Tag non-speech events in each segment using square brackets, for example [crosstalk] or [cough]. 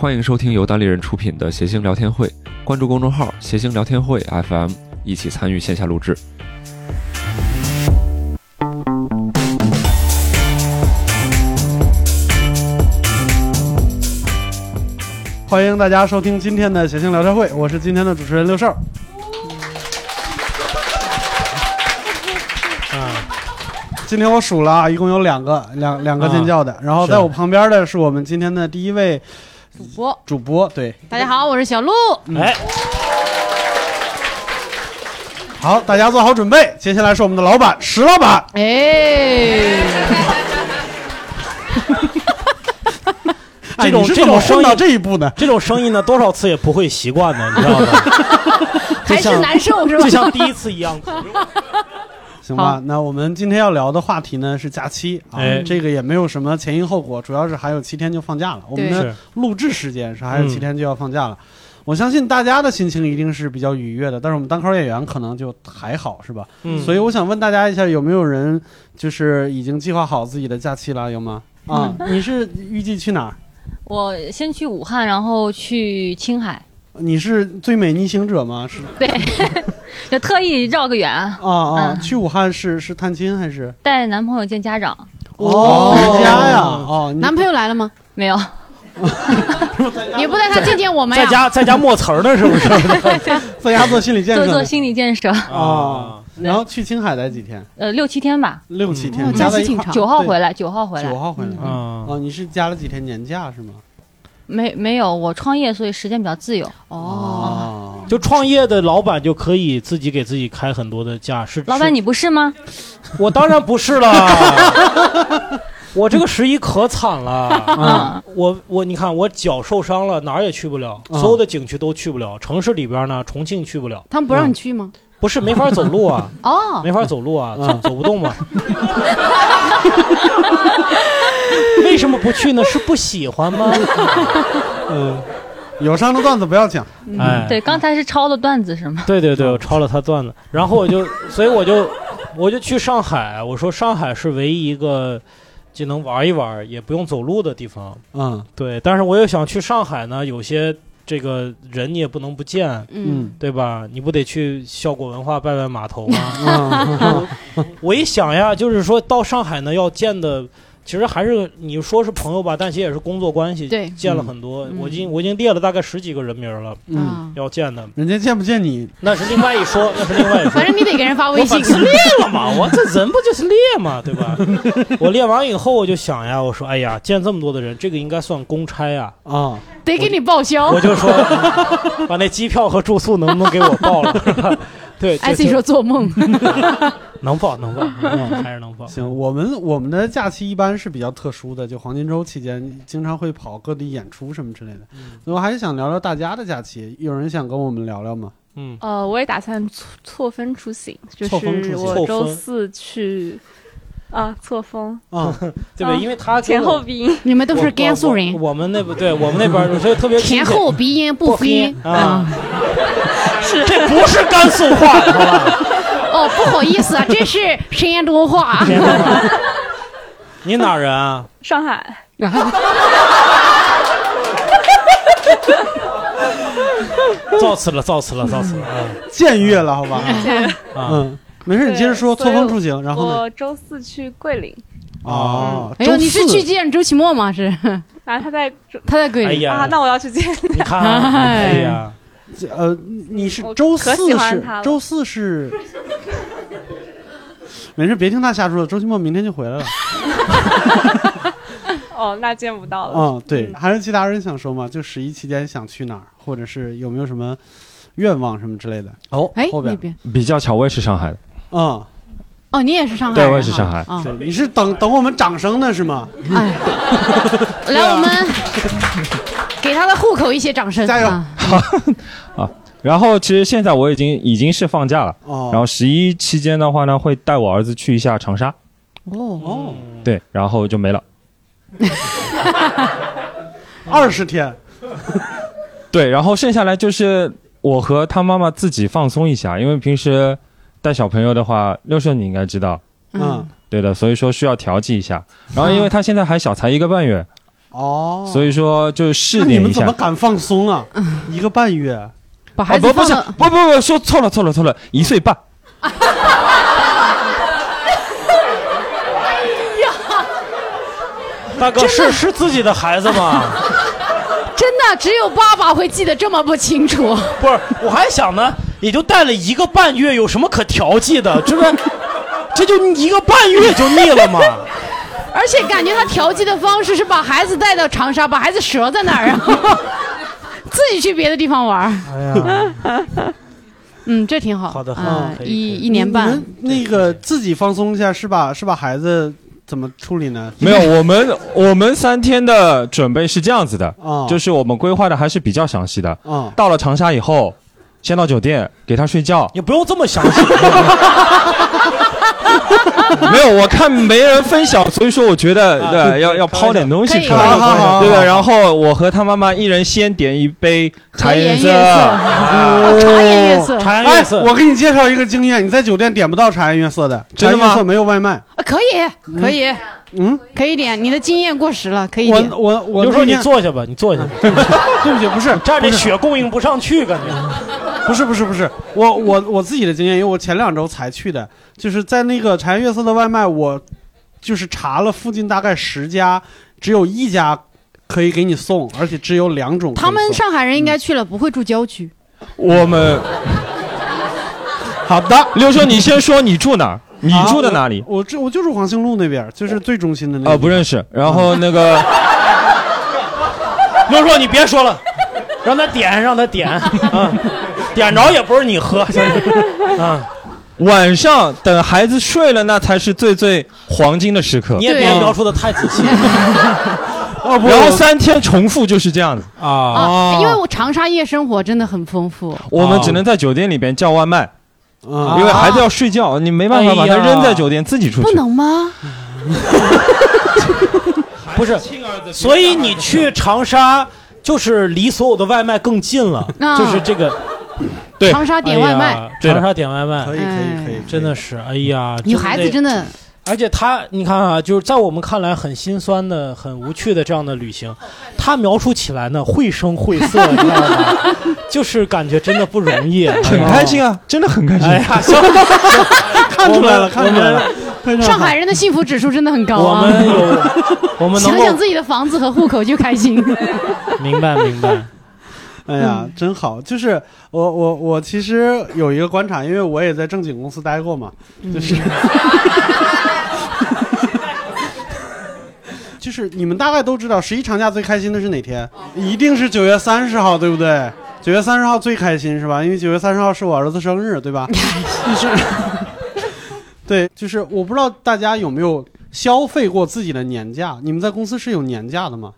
欢迎收听由单立人出品的谐星聊天会，关注公众号“谐星聊天会 FM”，一起参与线下录制。欢迎大家收听今天的谐星聊天会，我是今天的主持人六少。啊，今天我数了啊，一共有两个两两个尖叫的，然后在我旁边的是我们今天的第一位主播，主播，对，大家好，我是小鹿。哎，好，大家做好准备，接下来是我们的老板石老板。哎，[laughs] 哎，这种这种声混到音这一步呢？这种声音呢，多少次也不会习惯的，你知道吗？[laughs] 还是难受是吧就？像第一次一样。行吧，那我们今天要聊的话题呢是假期啊，哎这个也没有什么前因后果，主要是还有七天就放假了。我们的录制时间是还有嗯七天就要放假了。我相信大家的心情一定是比较愉悦的，但是我们单口演员可能就还好，是吧？嗯所以我想问大家一下，有没有人就是已经计划好自己的假期了？有吗？啊，你是预计去哪儿？我先去武汉，然后去青海，你是最美逆行者吗？是对，[laughs] 就特意绕个远，啊啊，嗯去武汉是是探亲还是？带男朋友见家长。哦，回家呀！哦，男朋友来了吗？没有，[laughs] 也不带他见见我们呀？在家在家默词儿呢，是不是？[laughs] 在家做心理建设做做心理建设，啊，然后去青海待几天？呃，六七天吧，六七天，假期挺长九号回来，九号回来九。号回来。啊，哦，你是加了几天年假是吗？没没有，我创业，所以时间比较自由。哦，哦，就创业的老板就可以自己给自己开很多的假，是老板，你不是吗？我当然不是了。[laughs] 我这个十一可惨了，嗯，我我你看我脚受伤了，哪儿也去不了，啊所有的景区都去不了，城市里边呢，重庆去不了，他们不让你去吗？不是没法走路啊，哦，没法走路啊，走嗯走不动嘛。[laughs] 为什么不去呢？是不喜欢吗？[laughs] 嗯，有伤的段子不要讲。哎，对，刚才是抄的段子是吗？对对对，我抄了他段子，然后我就，所以我就 [laughs] 我就去上海，我说上海是唯一一个既能玩一玩也不用走路的地方。嗯对，但是我又想去上海呢，有些这个人你也不能不见，嗯，嗯对吧？你不得去效果文化拜拜码头吗？嗯 [laughs] 我一想呀，就是说到上海呢，要见的，其实还是你说是朋友吧，但其实也是工作关系，对见了很多。嗯我已经我已经列了大概十几个人名了，嗯，啊，要见的，人家见不见你？那是另外一说，[laughs] 那是另外一说反。正你得给人发微信我。反正列了嘛，我这人不就是列嘛，对吧？[laughs] 我列完以后，我就想呀，我说，哎呀，见这么多的人，这个应该算公差呀。啊，得给你报销我。就说，把那机票和住宿能不能给我报了？[laughs] 对，就 IC 说做梦，[laughs] [laughs] 能报，能报，能报还是能报。行，我们我们的假期一般是比较特殊的，就黄金周期间经常会跑各地演出什么之类的。所以我还是想聊聊大家的假期，有人想跟我们聊聊吗？嗯，呃，我也打算错错峰出行，就是我周四去啊错峰啊，对不对？嗯因为他前后鼻音，[laughs] 你们都是甘肃人，我我们那不对，我们那边儿所以特别前后鼻音不分啊。是这不是甘肃话，[laughs] 好吧？哦，不好意思啊，这是山东话。你哪人啊？上海 [laughs] 造次了，造次了，造次了。啊僭越了，好吧？啊，嗯，没事，你接着说错峰出行，然后呢？我周四去桂林，哦，哎呦，你是去见周奇墨吗？是，[laughs] 啊他在他在桂林。哎呀啊，，那我要去见你。你看，[laughs] 哎呀，呃，你是周四是周四是，没事，别听他瞎说。周奇墨明天就回来了。[laughs] 哦，那见不到了。嗯，对，还有其他人想说吗？就十一期间想去哪儿，或者是有没有什么愿望什么之类的？哦，哎，后边比较巧，我也是上海的，嗯，哦，你也是上海对？我也是上海你是等等我们掌声呢是吗？哎，[laughs] 来，我们 [laughs] 给他的户口一些掌声。加油啊 [laughs] 然后其实现在我已经已经是放假了，哦，然后十一期间的话呢，会带我儿子去一下长沙，哦，哦，对，然后就没了。二十天，对，然后剩下来就是我和他妈妈自己放松一下，因为平时带小朋友的话，六顺你应该知道，嗯，对的，所以说需要调剂一下。然后因为他现在还小，才一个半月，哦，所以说就试那你点一下们怎么。敢放松啊？一个半月，把啊不不是孩子放了，不不不说错了错了错了，一岁半。[laughs] 大哥是是自己的孩子吗？真的只有爸爸会记得这么不清楚。不是，我还想呢，也就带了一个半月，有什么可调剂的？[laughs] 这不，这就一个半月就腻了吗？而且感觉他调剂的方式是把孩子带到长沙，把孩子折在那儿，然 [laughs] 后自己去别的地方玩。哎呀，[laughs] 嗯，这挺好。好的好啊可以可以一一年半，那个自己放松一下，是把是把孩子怎么处理呢？没有，我们我们三天的准备是这样子的，啊，就是我们规划的还是比较详细的。啊，到了长沙以后，先到酒店给他睡觉。也不用这么详细。[laughs] 没有，我看没人分享，所以说我觉得啊对要要抛点东西出来，好好好对的。然后我和他妈妈一人先点一杯茶颜颜悦色，茶颜悦色，哎茶颜悦，色，我给你介绍一个经验，你在酒店点不到茶颜悦色的，真的吗茶颜悦色没有外卖。啊可以，可以，嗯，可以点。你的经验过时了，可以我点。我我就说你坐下吧，你坐下。[laughs] 对不起，不是这样这不是血供应不上去，感觉。不是不是不是，我我我自己的经验，因为我前两周才去的，就是在那个茶颜悦色的外卖，我就是查了附近大概十家，只有一家可以给你送，而且只有两种。他们上海人应该去了，不会住郊区。我们 [laughs] 好的，六叔，你先说你住哪儿？你啊住在哪里？我这我就住黄兴路那边，就是最中心的那个。啊，不认识。然后那个 [laughs] 刘叔，你别说了，让他点，让他点啊，[laughs] 点着也不是你喝 [laughs] 啊。晚上等孩子睡了，那才是最最黄金的时刻你。也别对描述的太仔细 [laughs] 哦不，然后三天重复就是这样子，啊。啊，因为我长沙夜生活真的很丰富。我们只能在酒店里边叫外卖，嗯因为孩子要睡觉，你没办法把他扔在酒店自己出去不。能吗？[laughs] 不是，所以你去长沙就是离所有的外卖更近了，啊就是这个对长沙点外卖，长沙点外卖可以可以哎可以，真的是，哎呀，女孩子真的而且他，你看啊，就是在我们看来很心酸的、很无趣的这样的旅行，他描述起来呢绘声绘色，你知道吗？[laughs] 就是感觉真的不容易，[laughs] 很开心啊，真的很开心。哎呀，行，看出来了，看出来了。上海人的幸福指数真的很高啊我啊！们有，我们能想想自己的房子和户口就开心。明白明白，哎呀，嗯真好！就是我我我其实有一个观察，因为我也在正经公司待过嘛，就是。[laughs] 就是你们大概都知道，十一长假最开心的是哪天？一定是九月三十号，对不对？九月三十号最开心是吧？因为九月三十号是我儿子生日，对吧？[laughs] 就是，对，就是我不知道大家有没有消费过自己的年假？你们在公司是有年假的吗？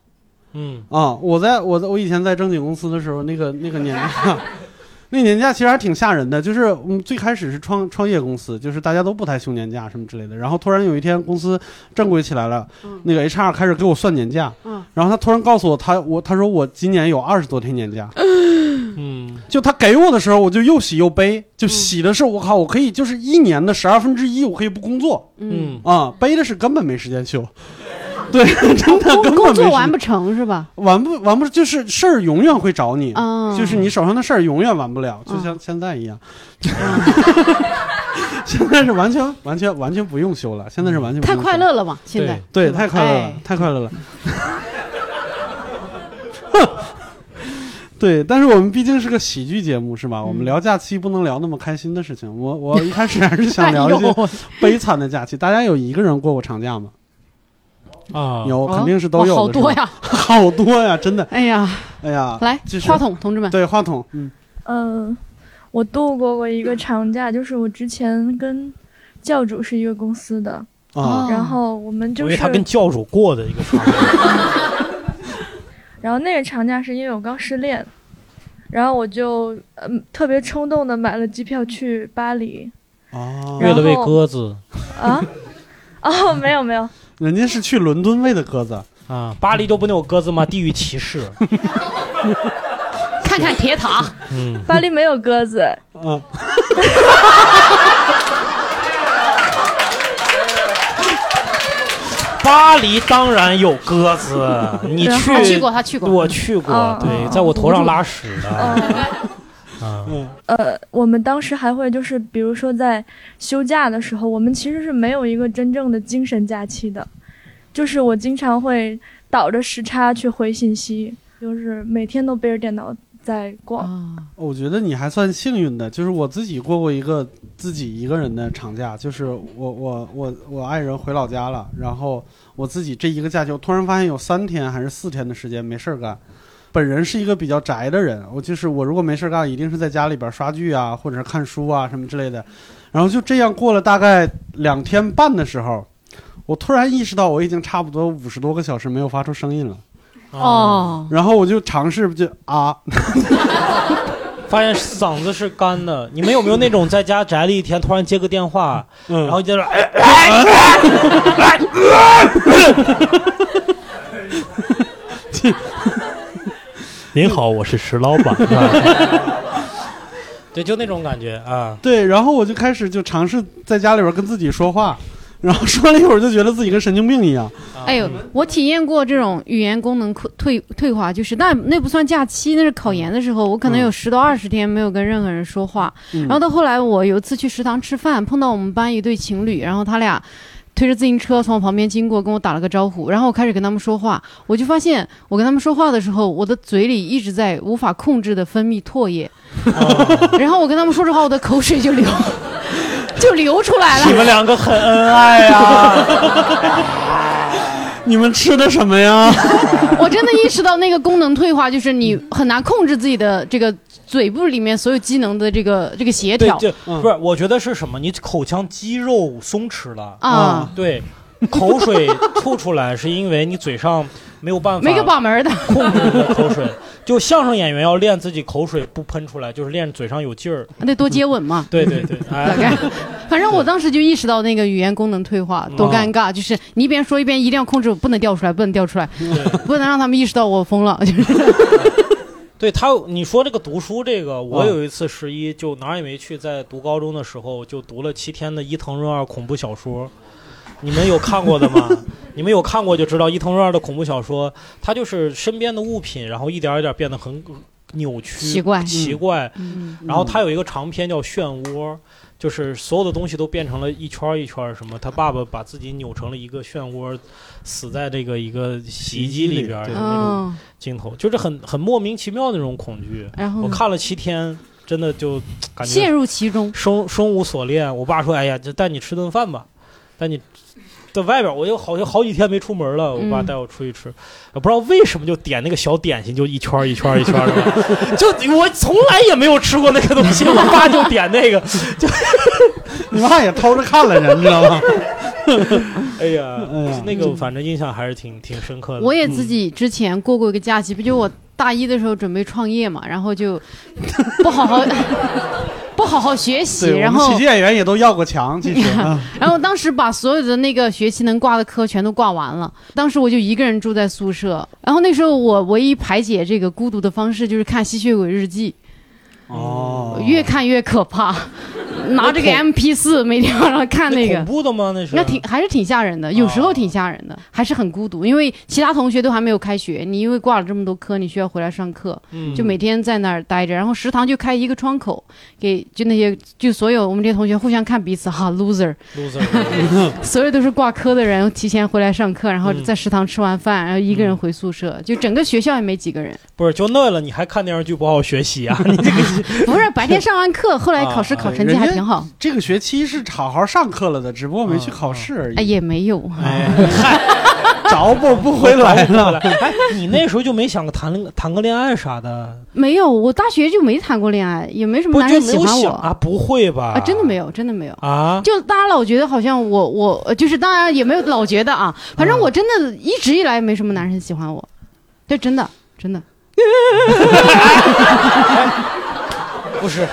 嗯，啊、我在我在我以前在正经公司的时候，那个那个年假，[laughs] 那年假其实还挺吓人的。就是嗯，最开始是创创业公司，就是大家都不太休年假什么之类的。然后突然有一天公司正规起来了，那个 HR 开始给我算年假，嗯然后他突然告诉我，他我他说我今年有二十多天年假。[laughs] 嗯，就他给我的时候，我就又喜又悲。就喜的是我靠，我可以就是一年的十二分之一，我可以不工作嗯，啊、悲的是根本没时间休。[laughs] 对，工作完不成是吧？完不完不就是事儿永远会找你，啊，就是你手上的事儿永远完不了，就嗯像现在一样。[laughs] 现在是完全完全完全不用修了，现在是完全不太用太快乐了嘛！现在对，太快乐了哎，太快乐了。[laughs] 对，但是我们毕竟是个喜剧节目，是吧？我们聊假期不能聊那么开心的事情。我我一开始还是想聊一些悲惨的假期。大家有一个人过过长假吗？啊，有，哦肯定是都有的。好多，呀！[laughs] 好多呀，真的。哎呀，哎呀，来就是话筒，同志们，对话筒，嗯。嗯，我度过过一个长假，就是我之前跟教主是一个公司的，啊。哦然后我们就是，他跟教主过的一个长假，[laughs] 然后那个长假是因为我刚失恋，然后我就嗯特别冲动的买了机票去巴黎哦，然后为了喂鸽子。啊，[laughs] 哦没有没有，人家是去伦敦喂的鸽子，啊，巴黎都不能有鸽子吗？[laughs] 地域歧视，[laughs] 看看铁塔，嗯，巴黎没有鸽子，嗯，[laughs] 巴黎当然有鸽子，你去他去过他去过。我去过，嗯对，在我头上拉屎的。啊，呃，我们当时还会就是，比如说在休假的时候，我们其实是没有一个真正的精神假期的，就是我经常会倒着时差去回信息，就是每天都背着电脑在逛。啊，我觉得你还算幸运的，就是我自己过过一个自己一个人的长假，就是我我我我爱人回老家了，然后我自己这一个假期，我突然发现有三天还是四天的时间没事儿干。本人是一个比较宅的人，我就是我如果没事儿干，一定是在家里边刷剧啊，或者是看书啊什么之类的。然后就这样过了大概两天半的时候，我突然意识到我已经差不多五十多个小时没有发出声音了。哦，然后我就尝试就啊，发现嗓子是干的。你们有没有那种在家宅了一天，突然接个电话，嗯，然后接着哎，您好，我是石老板。[laughs] 对，就那种感觉啊。对，然后我就开始就尝试在家里边跟自己说话，然后说了一会儿就觉得自己跟神经病一样。哎呦，我体验过这种语言功能退退化，就是那那不算假期，那是考研的时候，我可能有十到二十天没有跟任何人说话。嗯然后到后来，我有一次去食堂吃饭，碰到我们班一对情侣，然后他俩推着自行车从我旁边经过，跟我打了个招呼，然后我开始跟他们说话，我就发现我跟他们说话的时候，我的嘴里一直在无法控制的分泌唾液，[laughs] 然后我跟他们说着话，我的口水就流 [laughs] 就流出来了。你们两个很恩爱啊！[laughs] 你们吃的什么呀？[laughs] 我真的意识到那个功能退化，就是你很难控制自己的这个嘴部里面所有机能的这个这个协调，对就嗯不是，我觉得是什么？你口腔肌肉松弛了。啊，对，口水吐出来是因为你嘴上没有办法没个把门的。控制你的口水。就相声演员要练自己口水不喷出来，就是练嘴上有劲儿。得多接吻嘛。对对对，哎，概，反正我当时就意识到那个语言功能退化多尴尬，就是你一边说一边一定要控制，不能掉出来，不能掉出来，不能让他们意识到我疯了。就是 [laughs] 对他，你说这个读书这个，我啊有一次十一就哪儿也没去，在读高中的时候就读了七天的伊藤润二恐怖小说。你们有看过的吗？[laughs] 你们有看过就知道伊藤润二的恐怖小说，它就是身边的物品，然后一点一点变得很扭曲、奇怪奇怪。嗯然后他有一个长篇叫《漩涡》，就是所有的东西都变成了一圈儿一圈儿什么。他爸爸把自己扭成了一个漩涡，死在这个一个洗衣机里边儿的那种嗯，镜头，就是很很莫名其妙的那种恐惧。然后我看了七天，真的就感陷觉入其中。生生无所恋。我爸说：“哎呀，就带你吃顿饭吧，带你。”在外边，我就好像好几天没出门了。我爸嗯带我出去吃，我不知道为什么就点那个小点心，就一圈一圈一圈的，[laughs] 就我从来也没有吃过那个东西，我爸就点那个，你妈也偷着看了人，知道吗？[laughs] 哎呀哎呀，那个反正印象还是挺挺深刻的。我也自己之前过过一个假期，不就我大一的时候准备创业嘛，然后就不好好不好好学习，然后喜剧演员也都要过墙，其实。啊 [laughs] 然后当时把所有的那个学期能挂的科全都挂完了。当时我就一个人住在宿舍，然后那时候我唯一排解这个孤独的方式就是看《吸血鬼日记哦》，越看越可怕，拿这个 M P 四 [laughs] 每天晚上看那个恐。怖的吗？那是那挺还是挺吓人的，有时候挺吓人的，还是很孤独，因为其他同学都还没有开学，你因为挂了这么多科，你需要回来上课，嗯就每天在那儿待着，然后食堂就开一个窗口，给就那些就所有我们这些同学互相看彼此哈 loser，loser [laughs] 所有都是挂科的人提前回来上课，然后嗯在食堂吃完饭，然后一个人回宿舍，就整个学校也没几个人。[laughs] 不是就那了，你还看电视剧不好好学习啊？你这个不是白天上完课，后来考试考成绩还挺好，这个学期是好好上课了的，只不过没去考试而已哎已。也没有。哎，找补不回来了。哎，[laughs] 你那时候就没想过谈谈个恋爱啥的？没有，我大学就没谈过恋爱，也没什么男人喜欢我啊？不会吧？啊，真的没有，真的没有。啊？就大家老觉得好像我我呃就是当然也没有老觉得啊，反正我真的一直以来没什么男人喜欢我，这真的真的。[laughs] 不是，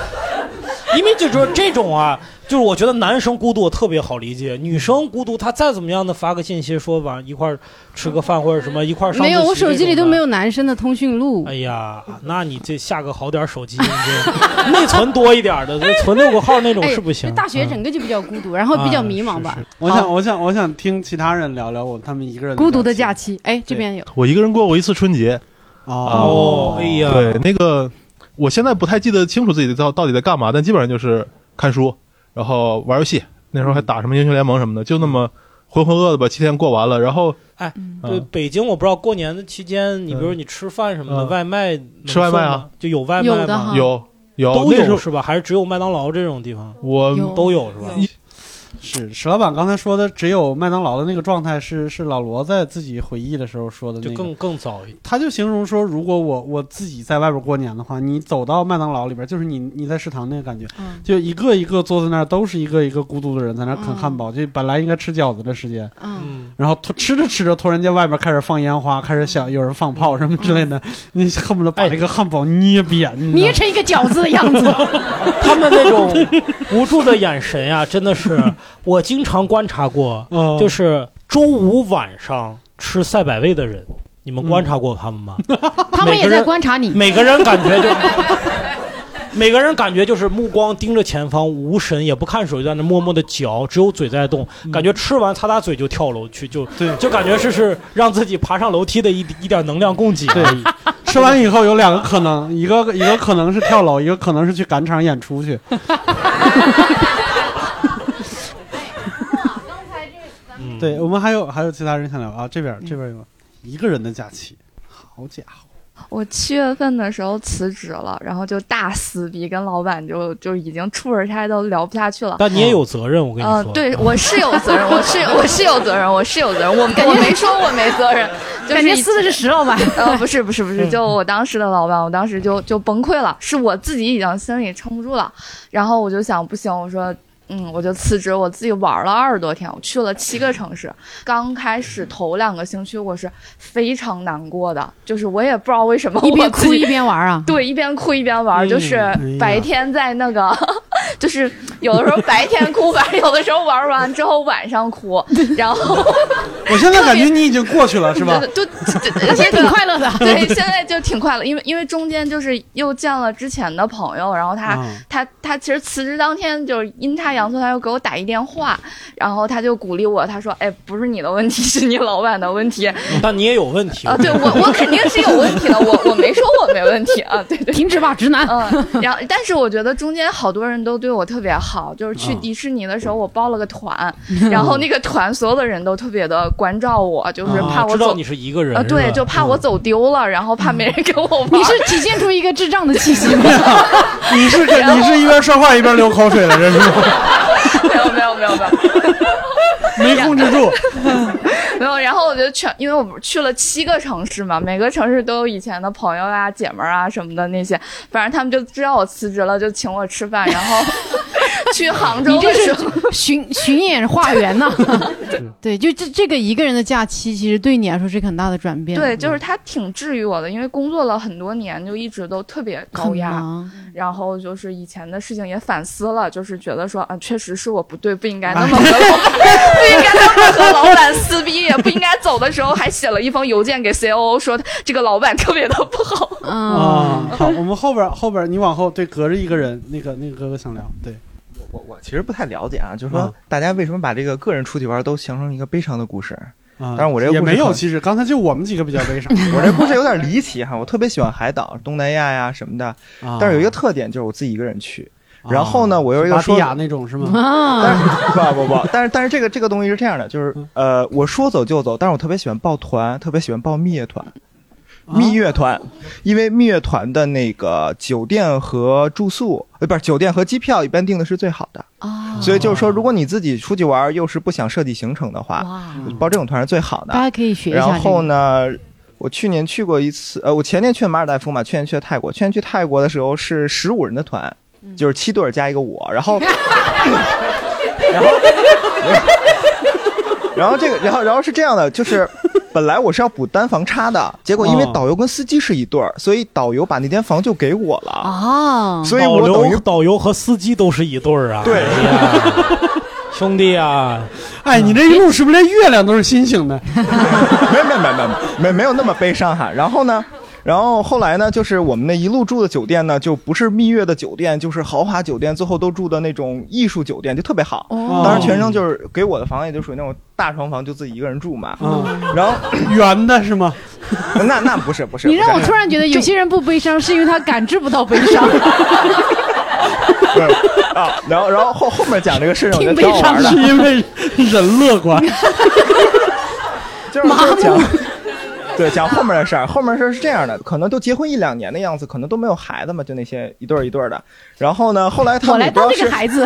因为就说这种啊，就是我觉得男生孤独我特别好理解，女生孤独她再怎么样的发个信息说晚上一块儿吃个饭或者什么一块儿上没有，我手机里都没有。男生的通讯录。哎呀，那你这下个好点儿手机，你这内存多一点儿的，这存六个号那种哎是不行。大学整个就比较孤独，然后比较迷茫吧。我想，我想，我想听其他人聊聊我他们一个人孤独的假期，哎，这边有。我一个人过过一次春节。哦哎呀对，那个我现在不太记得清楚自己到到底在干嘛，但基本上就是看书，然后玩游戏。那时候还打什么英雄联盟什么的，就那么浑浑噩噩的把七天过完了。然后，哎，嗯对，北京我不知道过年的期间，你比如你吃饭什么的，嗯外卖吃外卖啊，就有外卖吗？有有都有是吧？还是只有麦当劳这种地方？我都有是吧？是史老板刚才说的，只有麦当劳的那个状态是是老罗在自己回忆的时候说的、那个，就更更早一点。他就形容说，如果我我自己在外边过年的话，你走到麦当劳里边，就是你你在食堂那个感觉，嗯。就一个一个坐在那儿，都是一个一个孤独的人在那啃汉堡，就本来应该吃饺子的时间，嗯，然后突吃着吃着，突然间外边开始放烟花，开始想有人放炮什么之类的，你恨不得把这个汉堡捏扁，捏成一个饺子的样子。[laughs] 他们那种无助的眼神呀、真的是我经常观察过，嗯就是周五晚上吃赛百味的人，你们观察过他们吗？[laughs] 他们也在每个人观察你。每个人感觉就。[laughs] 每个人感觉就是目光盯着前方，无神，也不看手机，在那默默的嚼，只有嘴在动。感觉吃完擦擦嘴就跳楼去，就对，就感觉是是让自己爬上楼梯的一一点能量供给而已。吃完以后有两个可能，一个一个可能是跳楼，一个可能是去赶场演出去。[laughs] 嗯对我们还有还有其他人想聊啊，这边这边有一个人的假期，好家伙，我七月份的时候辞职了，然后就大撕逼，跟老板就就已经处着差都聊不下去了。但你也有责任，我跟你嗯、说。对，我是有责任，我是我是有责任，我是有责任，我 [laughs] 我没说我没责任，就是感觉撕的是石老板。呃，不是不是不是，就我当时的老板，我当时就就崩溃了，是我自己已经心里撑不住了，然后我就想不行，我说。嗯，我就辞职，我自己玩了二十多天，我去了七个城市。刚开始头两个星期我是非常难过的，就是我也不知道为什么一边哭一边玩啊。[laughs] 对，一边哭一边玩，嗯就是白天在那个，[laughs] 就是有的时候白天哭，完有的时候玩完之后晚上哭，[laughs] 然后我现在感觉你已经过去了，是吧？就就而且挺快乐的对，现在就挺快乐，因为因为中间就是又见了之前的朋友，然后他、嗯他他其实辞职当天就是阴差阳错，他又给我打一电话，然后他就鼓励我，他说：“哎，不是你的问题，是你老板的问题。”但你也有问题啊，对我我肯定是有问题的，我我没说我没问题啊，对对，停止吧，直男。嗯，然后但是我觉得中间好多人都对我特别好，就是去嗯迪士尼的时候我报了个团，然后那个团所有的人都特别的关照我，就是怕我走啊知道你是一个人啊，对，就怕我走丢了，然后怕没人给我玩。你是体现出一个智障的气息 [laughs] 吗？你是个你是一边说话一边流口水的，人是吗？[laughs] 没有没有没有没有。没控制住。[laughs] 没有，然后我就全，因为我不是去了七个城市嘛，每个城市都有以前的朋友啊、姐们儿啊什么的那些，反正他们就知道我辞职了，就请我吃饭，然后 [laughs] 去杭州你这是的时候，[laughs] 巡巡演化缘呐。[laughs] 对，就这这个一个人的假期，其实对你来说是个很大的转变。对，就是他挺治愈我的，因为工作了很多年，就一直都特别高压，然后就是以前的事情也反思了，就是觉得说啊，确实是我不对，不应该那么和老板，不应该那么和老板撕逼，也不应该走的时候还写了一封邮件给 COO 说这个老板特别的不好。嗯啊，好，我们后边后边你往后对隔着一个人，那个那个哥哥想聊，对，我我其实不太了解啊，就是说啊大家为什么把这个个人出去玩都形成一个悲伤的故事？啊但是我这个也没有，其实刚才就我们几个比较悲伤。[laughs] 我这故事有点离奇哈，我特别喜欢海岛、东南亚呀什么的，啊但是有一个特点就是我自己一个人去。然后呢，我又一个说那种是吗？[laughs] 但是不不不，但是但是这个这个东西是这样的，就是呃，我说走就走，但是我特别喜欢抱团，特别喜欢报蜜月团。蜜月团，因为蜜月团的那个酒店和住宿，呃，不是酒店和机票，一般订的是最好的。哦所以就是说，如果你自己出去玩，又是不想设计行程的话，报这种团是最好的。大家可以学一下然后呢，我去年去过一次，呃，我前年去了马尔代夫嘛，去年去了泰国。去年去泰国的时候是十五人的团，就是七对儿加一个我，然后，[laughs] 然后，[laughs] 然后这个，然后然后是这样的，就是。本来我是要补单房差的，结果因为哦导游跟司机是一对儿，所以导游把那间房就给我了。啊，所以我等于导游和司机都是一对儿啊。对 [laughs] 兄弟啊，哎，你这一路是不是连月亮都是星星的？[laughs] 没没没没没没有那么悲伤哈。然后呢，然后后来呢，就是我们那一路住的酒店呢，就不是蜜月的酒店，就是豪华酒店，最后都住的那种艺术酒店，就特别好。哦当然，全程就是给我的房也就属于那种大床房，就自己一个人住嘛。嗯，然后 [laughs] 圆的是吗？[laughs] 那那不是不是，你让我突然觉得有些人不悲伤，是因为他感知不到悲伤。[laughs] 不是啊，然后然后后后面讲这个事情，我觉得挺悲伤挺好玩的是。因为人乐观。就是就是讲，对，讲后面的事儿。后面的事儿是这样的，可能都结婚一两年的样子，可能都没有孩子嘛，就那些一对儿一对儿的。然后呢，后来他们也不知孩子，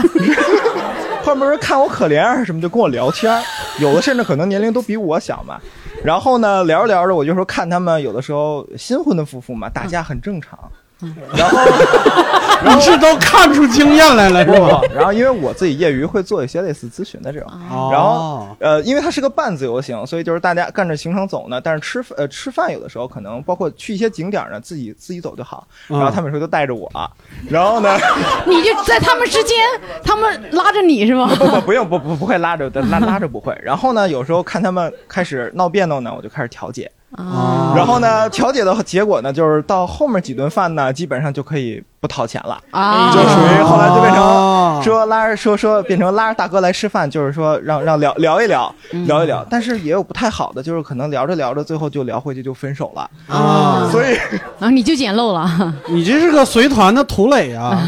后面人看我可怜还是什么，就跟我聊天儿，有的甚至可能年龄都比我小嘛。然后呢，聊着聊着，我就说看他们有的时候新婚的夫妇嘛，打架很正常。然后，[laughs] 你是都看出经验来了是吧？[laughs] 然后因为我自己业余会做一些类似咨询的这种，然后哦，呃，因为它是个半自由行，所以就是大家干着行程走呢，但是吃呃吃饭有的时候可能包括去一些景点呢，自己自己走就好。嗯然后他们说都带着我，然后呢，[laughs] 你就在他们之间，他们拉着你是吗？不不不用不不不会拉着拉拉着不会。然后呢，有时候看他们开始闹别扭呢，我就开始调解。啊。然后呢，调解的结果呢，就是到后面几顿饭呢，基本上就可以不掏钱了。啊，就属于后来就变成哦说拉着说说变成拉着大哥来吃饭，就是说让让聊聊一聊聊一聊，但是也有不太好的，就是可能聊着聊着最后就聊回去就分手了，啊，所以然后你就捡漏了。你这是个随团的土磊啊！[laughs]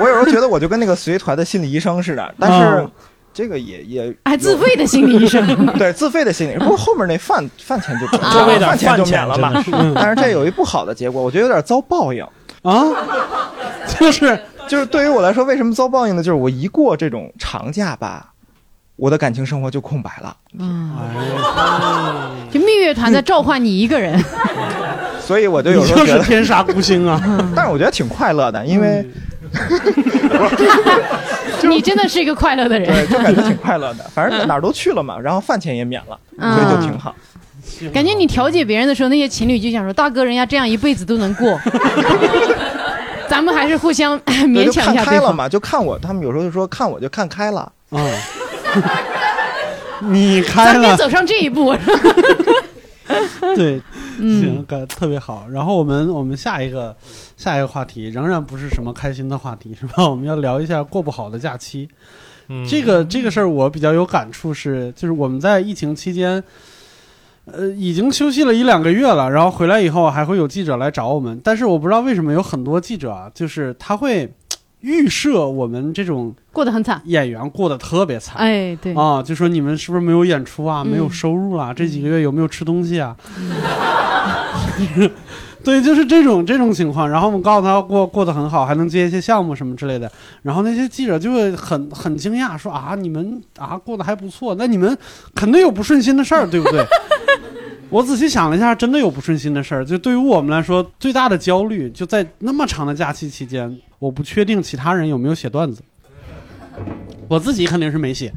我有时候觉得我就跟那个随团的心理医生似的，但是啊这个也也哎自费的心理医生，[laughs] 对自费的心理，不过后面那饭饭钱就啊多喂点饭钱就免了嘛但是这有一不好的结果，我觉得有点遭报应。啊，就是 [laughs] 就是对于我来说，为什么遭报应呢？就是我一过这种长假吧，我的感情生活就空白了。嗯，哎，就蜜月团在召唤你一个人。所以我就有时候觉得，就是天煞孤星啊！[laughs] 但是我觉得挺快乐的，因为你真的是一个快乐的对，人，就感觉挺快乐的。[laughs] 反正哪儿都去了嘛，然后饭钱也免了，嗯所以就挺好。感觉你调解别人的时候，那些情侣就想说：“大哥，人家这样一辈子都能过 [laughs] [laughs] 咱们还是互相，勉强一下对方。开了嘛，就看我，他们有时候就说看我就看开了。啊，你”开了，咱别走上这一步。对，嗯行，感特别好。然后我们我们下一个下一个话题仍然不是什么开心的话题，是吧？我们要聊一下过不好的假期。嗯这个这个事儿我比较有感触是，就是我们在疫情期间，呃，已经休息了一两个月了，然后回来以后还会有记者来找我们，但是我不知道为什么有很多记者啊，就是他会嘖预设我们这种过得很惨。演员过得特别惨。哎，对，啊，就说你们是不是没有演出啊，嗯没有收入啊、这几个月有没有吃东西啊？[laughs] 对，就是这种这种情况。然后我们告诉他过过得很好，还能接一些项目什么之类的。然后那些记者就会很很惊讶，说啊，你们啊过得还不错，那你们肯定有不顺心的事儿，对不对？[laughs] 我仔细想了一下，真的有不顺心的事儿。就对于我们来说，最大的焦虑就在那么长的假期期间，我不确定其他人有没有写段子，我自己肯定是没写。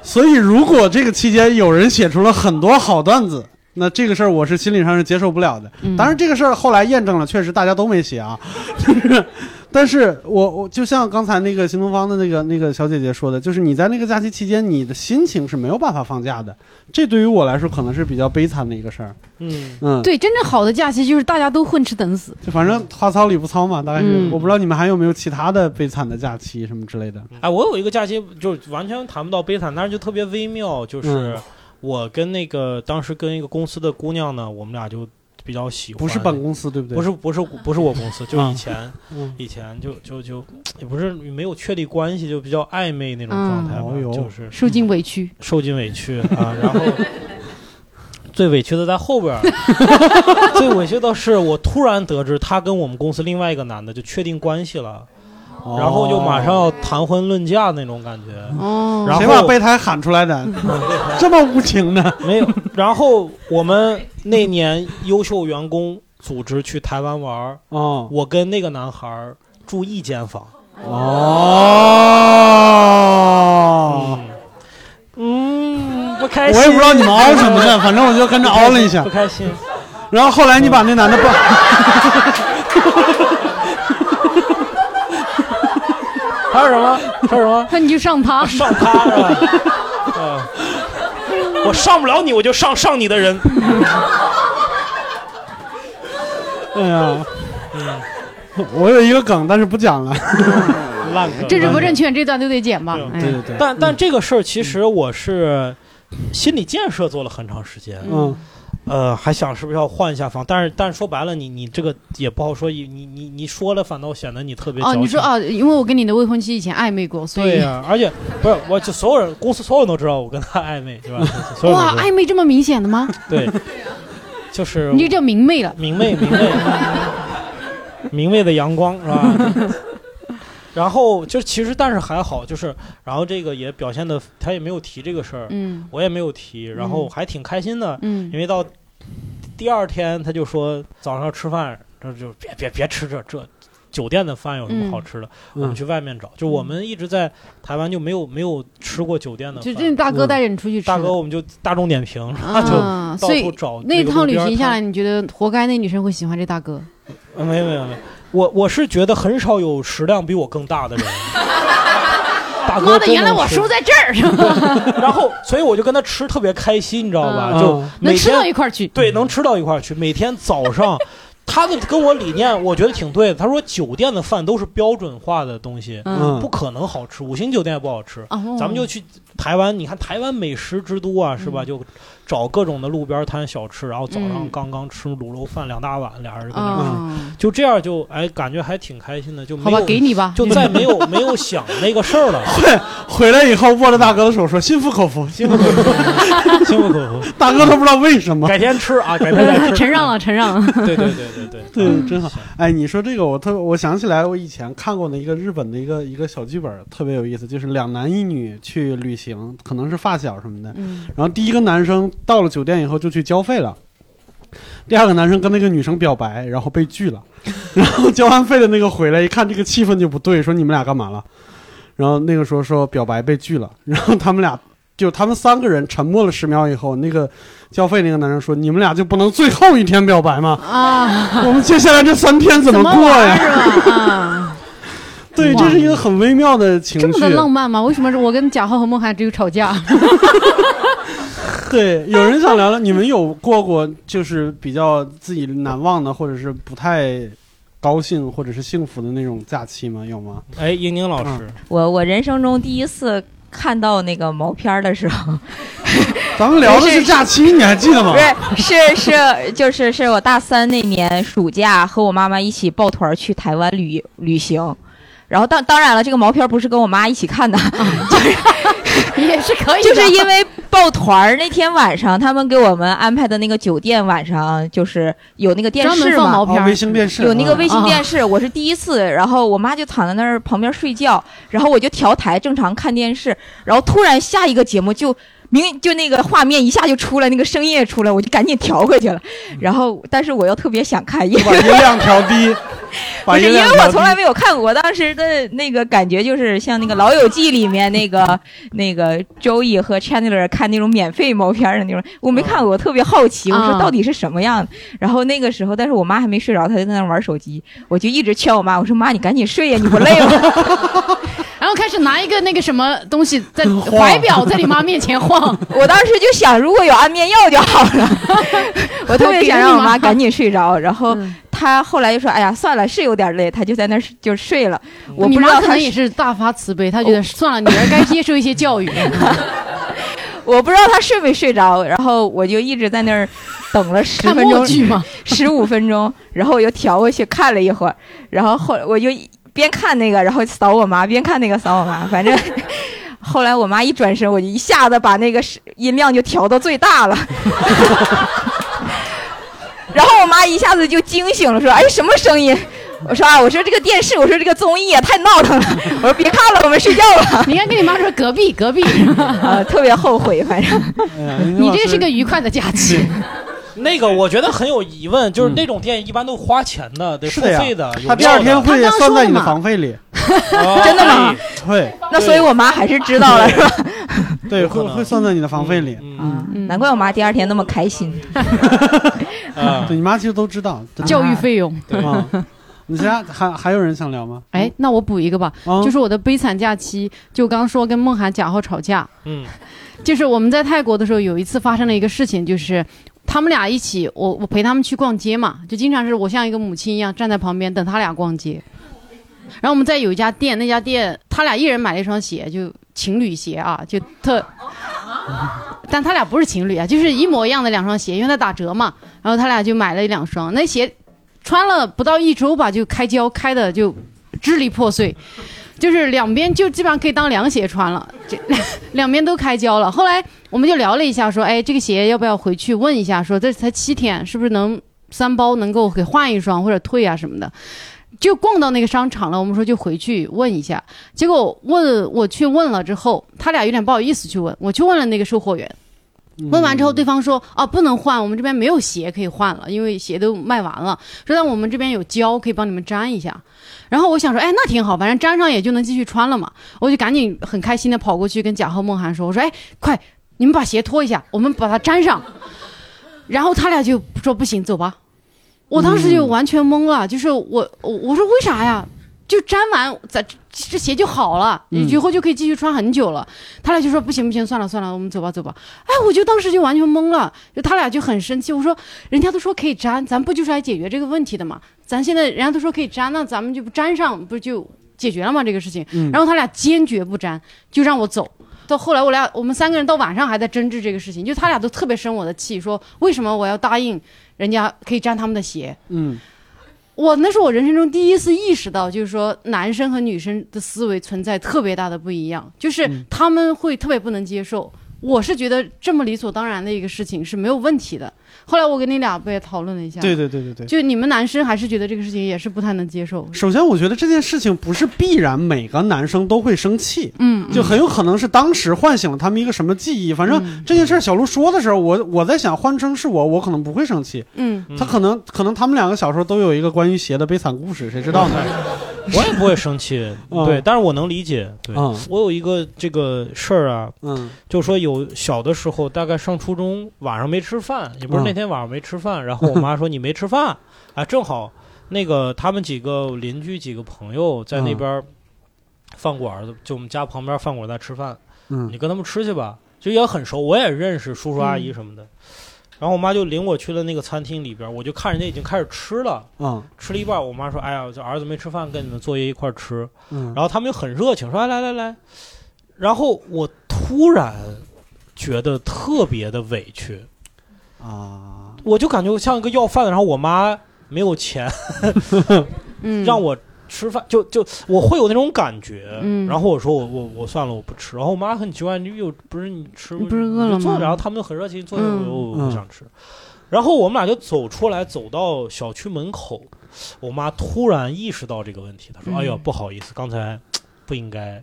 所以，如果这个期间有人写出了很多好段子，那这个事儿我是心理上是接受不了的。嗯当然，这个事儿后来验证了，确实大家都没写啊。就是，但是我我就像刚才那个新东方的那个那个小姐姐说的，就是你在那个假期期间，你的心情是没有办法放假的。这对于我来说可能是比较悲惨的一个事儿。嗯，嗯，，对，真正好的假期就是大家都混吃等死。就反正话糙理不糙嘛，大概是。嗯我不知道你们还有没有其他的悲惨的假期什么之类的。哎，我有一个假期，就完全谈不到悲惨，但是就特别微妙，就是嗯我跟那个当时跟一个公司的姑娘呢，我们俩就比较喜欢，不是本公司对不对？不是不是不是我公司，[laughs] 就啊以前、嗯。以前就就就也不是没有确立关系，就比较暧昧那种状态吧，就是。受尽委屈，受尽委屈啊，然后。[laughs] 最委屈的在后边，[laughs] 最委屈的是我突然得知他跟我们公司另外一个男的就确定关系了，哦然后就马上要谈婚论嫁那种感觉。哦，然后谁把备胎喊出来的？[laughs] 这么无情呢？没有，然后我们那年优秀员工组织去台湾玩儿，哦我跟那个男孩住一间房。哦，嗯，不开心。我也不知道你们凹什么的，反正我就跟着凹了一下 [laughs] 不。开心。然后后来你把那男的抱，还有什么？还有什么？[laughs] 那你就上他，上他是吧？啊，我上不了你，我就上上你的人。[laughs] 哎呀，我有一个梗，但是不讲了。烂梗。政治不正确，这段都得剪吧。哎对对对，但但这个事儿，其实我是心理建设做了很长时间。嗯，呃，还想是不是要换一下房，但是但是说白了，你你这个也不好说，你你你你说了，反倒显得你特别哦，你说哦，因为我跟你的未婚妻以前暧昧过，所以对呀、而且不是，我就所有人公司所有人都知道我跟他暧昧，对吧？[laughs] 所有哇，暧昧这么明显的吗？对，[laughs] 就是你这叫明媚了。明媚明媚明媚的阳光是吧？然后就其实，但是还好，就是然后这个也表现的，他也没有提这个事儿，嗯我也没有提，然后还挺开心的，嗯因为到第二天他就说早上吃饭，这就别别别吃这这酒店的饭有什么好吃的，嗯我们去外面找。就我们一直在台湾就没有没有吃过酒店的饭，就这大哥带着你出去吃的。大哥我们就大众点评，然后就啊，到处找那个趟旅行下来，你觉得活该那女生会喜欢这大哥？呃没有没有没有，我我是觉得很少有食量比我更大的人。[laughs] 大哥妈的，原来我输在这儿，是吧？然后，所以我就跟他吃特别开心，你知道吧？嗯就每能吃天到一块儿去。对，能吃到一块儿去。每天早上，[laughs] 他的跟我理念，我觉得挺对的。他说酒店的饭都是标准化的东西，嗯不可能好吃，五星酒店也不好吃。哦咱们就去台湾，你看台湾美食之都啊，是吧？嗯就找各种的路边摊小吃，然后早上嗯刚刚吃卤肉饭两大碗，俩人跟那吃，啊，就这样就哎，感觉还挺开心的，就没好吧，有给你吧。就再没有 [laughs] 没有想那个事儿了。回来以后握着大哥的手说：“心服口服。”心服口服，心服口服。大哥都不知道为什么。改天吃啊，改天再吃。[laughs] 承让了，承让了。对对对对对对，真好。哎，你说这个，我特我想起来，我以前看过的一个日本的一个一个小剧本，特别有意思，就是两男一女去旅行，可能是发小什么的。嗯然后第一个男生到了酒店以后就去交费了，第二个男生跟那个女生表白，然后被拒了。[laughs] 然后交完费的那个回来一看，这个气氛就不对，说你们俩干嘛了？然后那个时候说表白被拒了，然后他们俩就他们三个人沉默了十秒以后，那个交费那个男生说：“你们俩就不能最后一天表白吗？啊，我们接下来这三天怎怎么过呀？”对，这是一个很微妙的情绪。这么的浪漫吗？为什么是我跟贾浩和孟涵只有吵架？[laughs] 对，有人想聊聊，你们有过过就是比较自己难忘的，或者是不太高兴或者是幸福的那种假期吗？有吗？哎，英宁老师，我我人生中第一次看到那个毛片儿的时候，[laughs] 咱们聊的是假期，你还记得吗？不是是是就是是我大三那年暑假和我妈妈一起抱团去台湾旅旅行。然后当当然了，这个毛片儿不是跟我妈一起看的，[laughs] [laughs] 也是可以的，就是因为抱团儿那天晚上，他们给我们安排的那个酒店晚上就是有那个电视嘛，毛片哦卫星电视。有那个卫星啊电视，我是第一次，然后我妈就躺在那儿旁边睡觉，然后我就调台正常看电视，然后突然下一个节目就明就那个画面一下就出来，那个声音也出来，我就赶紧调回去了，然后但是我又特别想看，因为把音量调低，[laughs] 不是因为我从来没有看过，我当时的那个感觉就是像那个《老友记》里面那个 [laughs] 那个 Joey 和 Chandler 看那种免费毛片的那种，我没看过，我特别好奇，我说啊到底是什么样的。然后那个时候，但是我妈还没睡着，她就在那玩手机，我就一直劝我妈，我说妈，你赶紧睡呀，你不累吗？[laughs] 开始拿一个那个什么东西在怀表在你妈面前晃，[laughs] 我当时就想，如果有安眠药就好了，[laughs] 我特别想让我妈赶紧睡着。然后她后来就说：“哎呀，算了，是有点累。”她就在那儿就睡了。我你不知道她也是大发慈悲，她觉得算了，女儿该接受一些教育。[laughs] 我不知道他睡没睡着，然后我就一直在那儿等了十分钟十五分钟，然后我又调过去看了一会儿，然后后我就边看那个，然后扫我妈，边看那个扫我妈，[laughs] 反正后来我妈一转身，我就一下子把那个音量就调到最大了。[laughs] 然后我妈一下子就惊醒了，说：“哎，什么声音？”我说：“啊，我说这个电视，我说这个综艺啊，太闹腾了。[laughs] ”我说：“别看了，我们睡觉吧。”你应该跟你妈说隔壁隔壁，啊，特别后悔，反正。你这是个愉快的假期。[laughs] 那个我觉得很有疑问，就是那种电影一般都花钱的，得付费的，他第二天会算在你的房费里。[laughs] [laughs] 真的吗？会，那所以我妈还是知道了，是吧？对，会会算在你的房费里。嗯，难怪我妈第二天那么开心。啊，对你妈其实都知道教育费用。对吗，你现在还还有人想聊吗？哎，那我补一个吧，啊就是我的悲惨假期，就刚说跟梦涵、贾浩吵架，嗯，就是我们在泰国的时候，有一次发生了一个事情，就是他们俩一起，我我陪他们去逛街嘛，就经常是我像一个母亲一样站在旁边等他俩逛街。然后我们在有一家店，那家店他俩一人买了一双鞋，就情侣鞋啊，就特，但他俩不是情侣啊，就是一模一样的两双鞋，因为他打折嘛。然后他俩就买了两双，那鞋穿了不到一周吧，就开胶，开的就支离破碎。就是两边就基本上可以当凉鞋穿了，这 [laughs] 两边都开胶了。后来我们就聊了一下，说，哎，这个鞋要不要回去问一下？说这才七天，是不是能三包能够给换一双或者退啊什么的？就逛到那个商场了，我们说就回去问一下。结果问我去问了之后，他俩有点不好意思去问，我去问了那个售货员。问完之后，对方说：“哦，不能换，我们这边没有鞋可以换了，因为鞋都卖完了。说但我们这边有胶可以帮你们粘一下。”然后我想说：“哎，那挺好，反正粘上也就能继续穿了嘛。”我就赶紧很开心的跑过去跟贾浩、梦涵说：“我说，哎，快，你们把鞋脱一下，我们把它粘上。”然后他俩就说：“不行，走吧。”我当时就完全懵了，就是我我我说为啥呀？就粘完咱这鞋就好了，嗯以后就可以继续穿很久了。他俩就说不行不行，算了算了，我们走吧走吧。哎，我就当时就完全懵了，就他俩就很生气。我说人家都说可以粘，咱不就是来解决这个问题的吗？咱现在人家都说可以粘，那咱们就不粘上，不就解决了吗？这个事情。嗯然后他俩坚决不粘，就让我走。到后来，我俩我们三个人到晚上还在争执这个事情，就他俩都特别生我的气，说为什么我要答应人家可以粘他们的鞋？嗯，我那是我人生中第一次意识到，就是说男生和女生的思维存在特别大的不一样，就是他们会特别不能接受。我是觉得这么理所当然的一个事情是没有问题的。后来我跟你俩不也讨论了一下？对对对对对就你们男生还是觉得这个事情也是不太能接受。首先，我觉得这件事情不是必然每个男生都会生气，嗯就很有可能是当时唤醒了他们一个什么记忆。反正这件事儿小鹿说的时候，我我在想，换成是我，我可能不会生气。嗯他可能可能他们两个小时候都有一个关于鞋的悲惨故事，谁知道呢？我也不会生气，[laughs] 嗯对，但是我能理解。对，嗯我有一个这个事儿啊，嗯，就说有小的时候，大概上初中晚上没吃饭，也不是嗯那天晚上没吃饭，然后我妈说你没吃饭，[laughs] 啊，正好那个他们几个邻居几个朋友在那边饭馆儿，就我们家旁边饭馆在吃饭，嗯你跟他们吃去吧，就也很熟，我也认识叔叔阿姨什么的。然后我妈就领我去了那个餐厅里边，我就看人家已经开始吃了，嗯。吃了一半，我妈说：“哎呀，这儿子没吃饭，跟你们作业一块吃。”嗯。然后他们又很热情，说：“哎来来来。”然后我突然觉得特别的委屈。啊，我就感觉像一个要饭的，然后我妈没有钱，[laughs] [laughs] 嗯。让我吃饭，就就我会有那种感觉。嗯然后我说我我我算了，我不吃。然后我妈很奇怪，你又不是你吃，你不是饿了吗然后他们很热情，坐着嗯我我不想吃。然后我们俩就走出来，走到小区门口，我妈突然意识到这个问题，她说：“嗯哎呦，不好意思，刚才不应该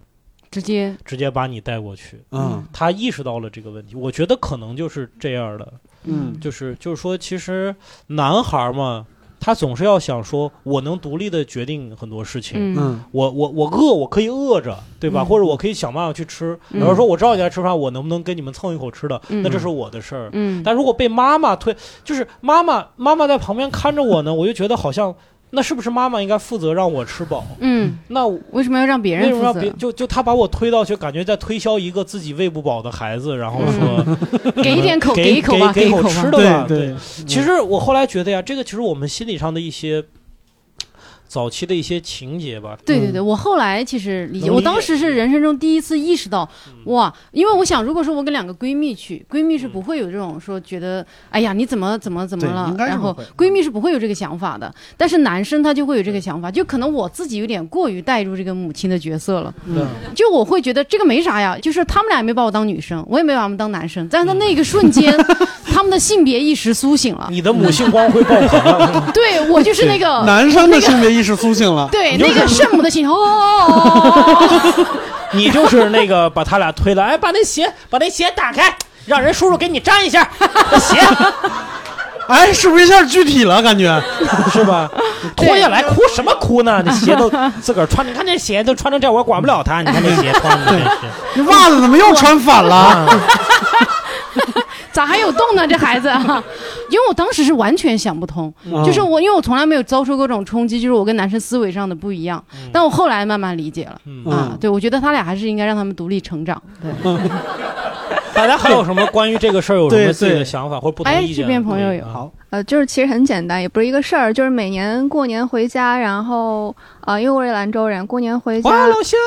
直接直接把你带过去。”嗯，她意识到了这个问题。我觉得可能就是这样的，嗯就是就是说，其实男孩嘛。他总是要想说，我能独立的决定很多事情。嗯我我我饿，我可以饿着，对吧？嗯或者我可以想办法去吃。嗯比如说，我知道你在吃饭，我能不能跟你们蹭一口吃的？嗯那这是我的事儿。嗯但如果被妈妈推，就是妈妈妈妈在旁边看着我呢，我就觉得好像那是不是妈妈应该负责让我吃饱？嗯，那为什么要让别为什么让人负责？别就就他把我推到去，感觉在推销一个自己喂不饱的孩子，然后说 [laughs] 给一点口给给一口吧给给一口吃的吧。对对其实我后来觉得呀，这个其实我们心理上的一些早期的一些情节吧。对对对，我后来其实理解，我当时是人生中第一次意识到，嗯。哇，因为我想，如果说我跟两个闺蜜去，闺蜜是不会有这种说觉得，哎呀，你怎么怎么怎么了然后闺蜜是不会有这个想法的，但是男生他就会有这个想法，就可能我自己有点过于带入这个母亲的角色了，嗯。就我会觉得这个没啥呀，就是他们俩也没把我当女生，我也没把他们当男生，但是在那个瞬间，[laughs] 他们的性别意识苏醒了，你的母性光辉爆棚了。[laughs] 对我就是那个男生的性别意识苏醒了。对，那个圣母的心哦，[laughs] 你就是那个把他俩推了，哎，把那鞋把那鞋打开，让人叔叔给你粘一下那鞋。[laughs] 哎，是不是一下具体了？感觉 [laughs] 是吧？脱下来哭什么哭呢？这鞋都自个儿穿，你看这鞋都穿成这样，我管不了他。你看这鞋穿的真是，这袜子怎么又穿反了？咋还有洞呢？这孩子啊，[laughs] 因为我当时是完全想不通，嗯就是我因为我从来没有遭受过这种冲击，就是我跟男生思维上的不一样，但我后来慢慢理解了啊嗯，对我觉得他俩还是应该让他们独立成长。对，[laughs] 大家还有什么关于这个事儿有什么自己的想法或者不同哎这边朋友有？好，呃，就是其实很简单，也不是一个事儿，就是每年过年回家，然后呃，因为我是兰州人，过年回家。哇，老乡，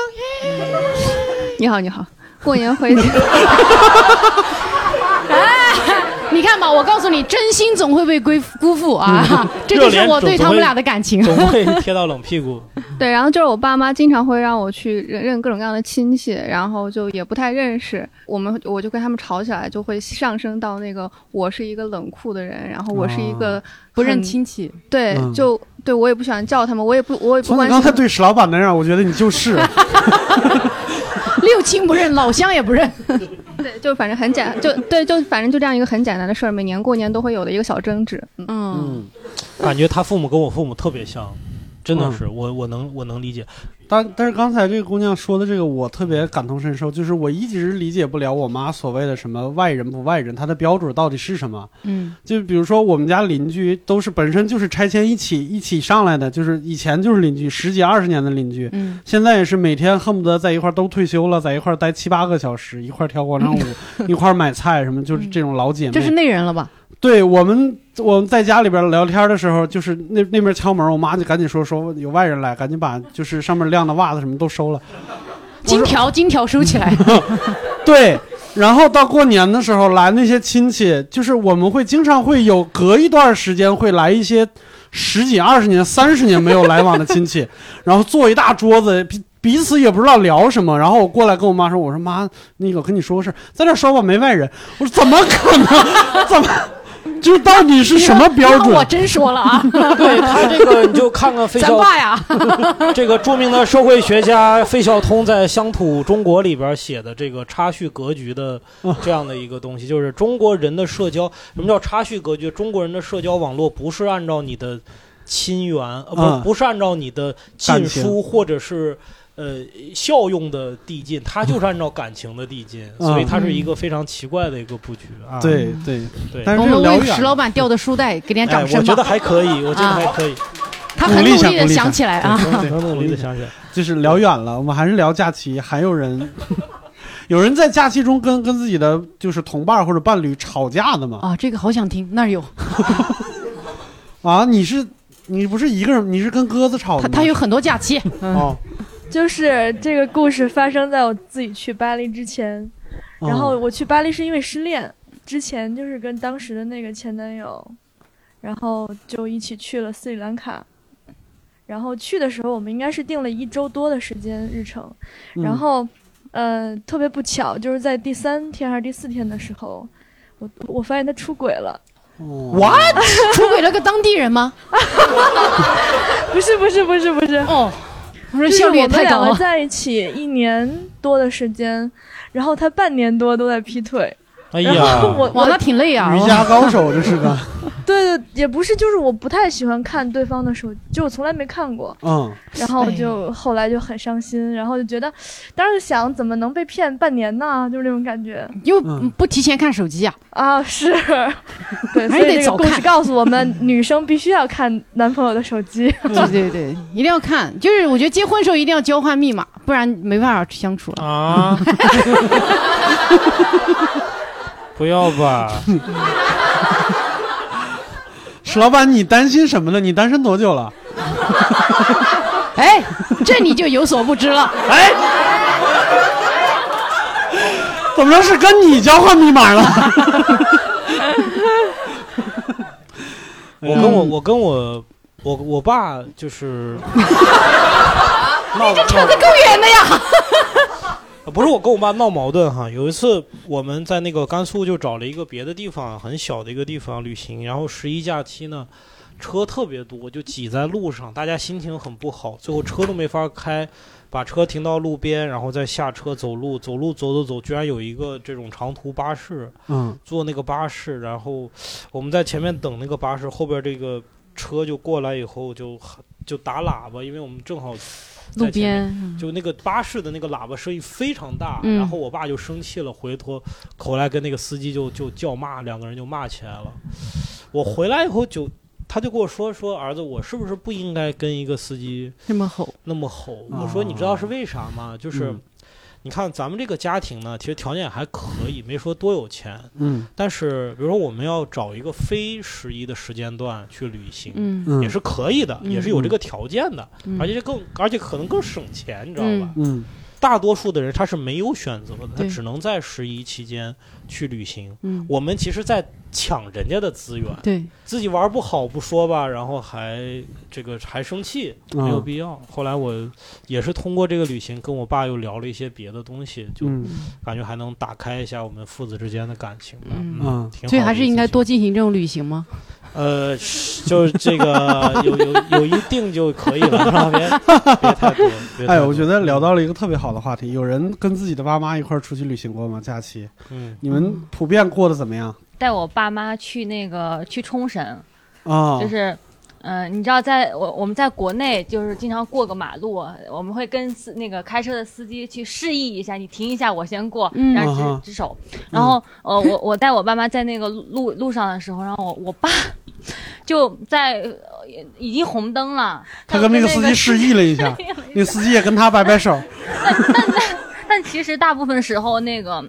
你好，你好，过年回家。你看吧，我告诉你，真心总会被辜辜负啊，[laughs] 这就是我对他们俩的感情。总会贴到冷屁股。[laughs] 对，然后就是我爸妈经常会让我去认认各种各样的亲戚，然后就也不太认识，我们我就跟他们吵起来，就会上升到那个我是一个冷酷的人，然后我是一个哦不认亲戚，对，嗯就对我也不喜欢叫他们，我也不我也不从关心。你刚才对史老板那样，我觉得你就是。[laughs] 六亲不认，老乡也不认。[laughs] 对，就反正很简，就对，就反正就这样一个很简单的事儿，每年过年都会有的一个小争执。嗯，嗯，感觉他父母跟我父母特别像，真的嗯是，我我能我能理解。但但是刚才这个姑娘说的这个，我特别感同身受，就是我一直理解不了我妈所谓的什么外人不外人，她的标准到底是什么？嗯，就比如说我们家邻居都是本身就是拆迁一起一起上来的，就是以前就是邻居，十几二十年的邻居，嗯，现在也是每天恨不得在一块儿都退休了，在一块儿待七八个小时，一块儿跳广场舞，[laughs] 一块儿买菜什么，就是这种老姐妹。这是内人了吧？对我们我们在家里边聊天的时候，就是那那边敲门，我妈就赶紧说说有外人来，赶紧把就是上面晾的袜子什么都收了。金条金条收起来。[laughs] 对，然后到过年的时候来那些亲戚，就是我们会经常会有隔一段时间会来一些十几、二十年、三十年没有来往的亲戚，然后坐一大桌子，彼彼此也不知道聊什么。然后我过来跟我妈说：“我说妈，那个我跟你说个事儿，在这儿说吧，没外人。”我说：“怎么可能？怎么？就是到底是什么标准？”我真说了啊，[laughs] 对他这个，你就看看费孝咱爸呀，[laughs] 这个著名的社会学家费孝通在《乡土中国》里边写的这个差序格局的这样的一个东西，就是中国人的社交，什么叫差序格局？中国人的社交网络不是按照你的亲缘，不不是按照你的近疏或者是。呃，效用的递进，它就是按照感情的递进，嗯所以它是一个非常奇怪的一个布局啊。对对对，但是石老板掉的书袋给点哎，掌声吧。我觉得还可以，我觉得还可以。他很努力的想起来啊。对 [laughs] 很努力的想起来。就是聊远了，我们还是聊假期。还有人，有人在假期中跟跟自己的就是同伴或者伴侣吵架的吗？啊，这个好想听，那儿有。[laughs] 啊，你是你不是一个人，你是跟鸽子吵的吗？他他有很多假期。哦，就是这个故事发生在我自己去巴黎之前，哦然后我去巴黎是因为失恋，之前就是跟当时的那个前男友，然后就一起去了斯里兰卡。然后去的时候，我们应该是定了一周多的时间日程，嗯然后，呃，特别不巧，就是在第三天还是第四天的时候，我我发现他出轨了。What？出轨了个当地人吗？[laughs] 不是不是不是不是哦，我说就是效率也我们太高了。两个在一起一年多的时间，然后他半年多都在劈腿。哎然呀后我 [laughs] 哇，那挺累啊。[laughs] 瑜伽高手这是个，[laughs] 对对，也不是，就是我不太喜欢看对方的手机，就我从来没看过。嗯，然后就后来就很伤心，然后就觉得，当时想怎么能被骗半年呢？就是那种感觉。又不提前看手机啊？啊，是，对，还所以这个故事告诉我们，女生必须要看男朋友的手机。对对对，一定要看。就是我觉得结婚时候一定要交换密码，不然没办法相处了。啊！不要吧，[laughs] 史老板，你担心什么呢？你单身多久了？[laughs] 哎，这你就有所不知了。哎，怎么着是跟你交换密码了？[laughs] 我跟我我跟我我我爸就是闹你这扯得够远的呀！呃不是我跟我爸闹矛盾哈，有一次我们在那个甘肃就找了一个别的地方，很小的一个地方旅行，然后十一假期呢，车特别多，就挤在路上，大家心情很不好，最后车都没法开，把车停到路边，然后再下车走路，走路走走走，居然有一个这种长途巴士，嗯。坐那个巴士，然后我们在前面等那个巴士，后边这个车就过来以后就就打喇叭，因为我们正好在路边嗯就那个巴士的那个喇叭声音非常大，嗯然后我爸就生气了，回头口来跟那个司机就就叫骂，两个人就骂起来了。我回来以后就。他就跟我说说儿子，我是不是不应该跟一个司机那么吼？那么吼？我说你知道是为啥吗？就是嗯你看咱们这个家庭呢，其实条件还可以，没说多有钱。嗯但是比如说我们要找一个非十一的时间段去旅行，嗯嗯也是可以的，嗯也是有这个条件的，嗯而且更而且可能更省钱，你知道吧？嗯大多数的人他是没有选择的，他只能在十一期间去旅行。嗯我们其实，在抢人家的资源，对，自己玩不好不说吧，然后还这个还生气，嗯没有必要。后来我也是通过这个旅行，跟我爸又聊了一些别的东西，就嗯感觉还能打开一下我们父子之间的感情吧。嗯嗯挺好所以还是应该多进行这种旅行吗？呃，就是这个 [laughs] 有有有一定就可以了，是吧？别别太多。哎，我觉得聊到了一个特别好的话题。有人跟自己的爸妈一块儿出去旅行过吗？假期？嗯，你们普遍过得怎么样？带我爸妈去那个去冲绳，啊，就是。嗯、你知道在，我我们在国内就是经常过个马路，我们会跟司那个开车的司机去示意一下，你停一下，我先过，嗯然后啊哈指指手。然后呃，我我带我爸妈在那个路路上的时候，然后我我爸就在、呃已经红灯了，[laughs] [laughs] 他跟那个司机示意了一下，那司机也跟他摆摆手。但但 [laughs] 但其实大部分时候，那个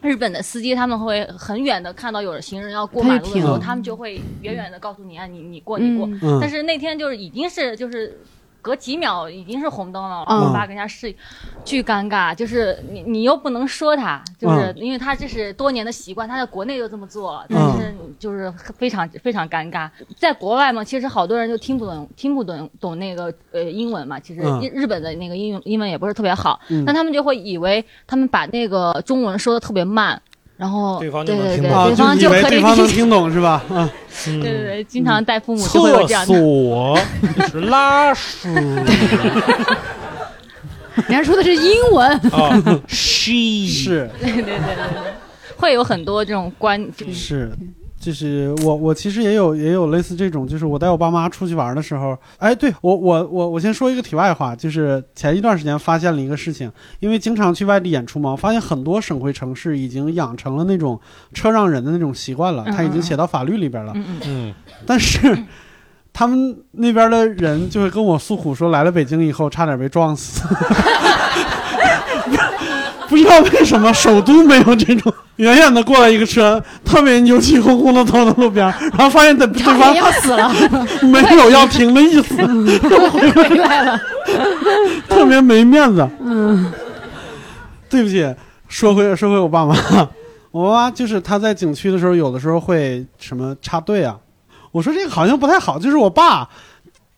日本的司机他们会很远的看到有行人要过马路的时候，他们就会远远的告诉你啊，你你过你过。但是那天就是已经是就是。隔几秒已经是红灯了，嗯然后我爸跟人家示意，巨尴尬。就是你你又不能说他，就是嗯因为他这是多年的习惯，他在国内就这么做，但嗯是就是非常非常尴尬。在国外嘛，其实好多人就听不懂听不懂懂那个呃英文嘛，其实嗯日日本的那个英英文也不是特别好，嗯那他们就会以为他们把那个中文说的特别慢，然后对方就对对对，能听懂。啊，对方就以为可以对方能。听懂是吧？嗯，嗯。对对对，经常带父母就会有厕这样的。所是拉屎人家说的是英文，啊，[laughs] she 是。[laughs] 对对对对。对，会有很多这种观，是，就是我我其实也有也有类似这种，就是我带我爸妈出去玩的时候，哎，对我我我我先说一个题外话，就是前一段时间发现了一个事情，因为经常去外地演出嘛，我发现很多省会城市已经养成了那种车让人的那种习惯了，他已经写到法律里边了，嗯嗯，嗯，但是。他们那边的人就会跟我诉苦说，来了北京以后差点被撞死。[laughs] 不知道为什么首都没有这种，远远的过来一个车，特别牛气哄哄的停到路边，然后发现对对差方要死了，[laughs] 没有要停的意思，[laughs] 回来了。[laughs] 特别没面子。嗯，对不起，说回说回我爸妈，我妈妈就是他在景区的时候，有的时候会什么插队啊。我说这个好像不太好，就是我爸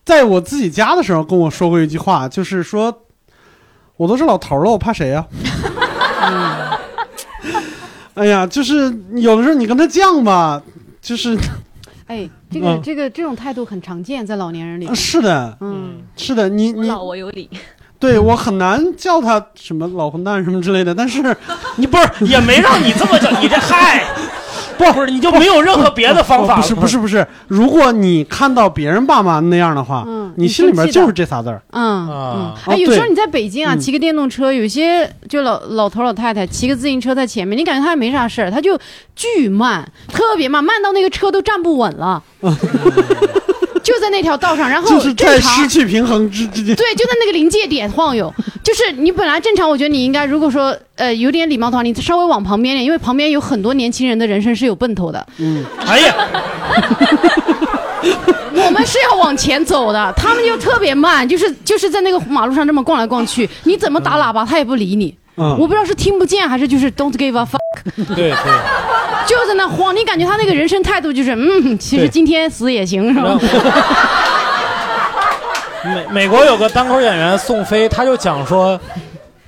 在我自己家的时候跟我说过一句话，就是说我都是老头了，我怕谁呀、[laughs] 哎呀，就是有的时候你跟他犟吧，就是哎，这个嗯这个这种态度很常见在老年人里。是的，嗯，是的，你你老我有理。对我很难叫他什么老混蛋什么之类的，但是 [laughs] 你不是也没让你这么叫，你这嗨，不不是你就没有任何别的方法了？不是不是不是，如果你看到别人爸妈那样的话，嗯你心里面就是这仨字儿。嗯嗯啊，哎，有时候你在北京啊，嗯骑个电动车，有些就老老头老太太骑个自行车在前面，你感觉他也没啥事儿，他就巨慢，特别慢，慢到那个车都站不稳了，[laughs] 就在那条道上，然后就是在正常失去平衡之之间。对，就在那个临界点晃悠。就是你本来正常，我觉得你应该，如果说呃有点礼貌的话，你稍微往旁边点，因为旁边有很多年轻人的人生是有奔头的。嗯，哎呀，[laughs] 我们是要往前走的，他们就特别慢，就是就是在那个马路上这么逛来逛去，你怎么打喇叭他也不理你。嗯我不知道是听不见还是就是 don't give a fuck，对对，就在那晃，你感觉他那个人生态度就是嗯，其实今天死也行，是吧？美美国有个单口演员宋飞，他就讲说，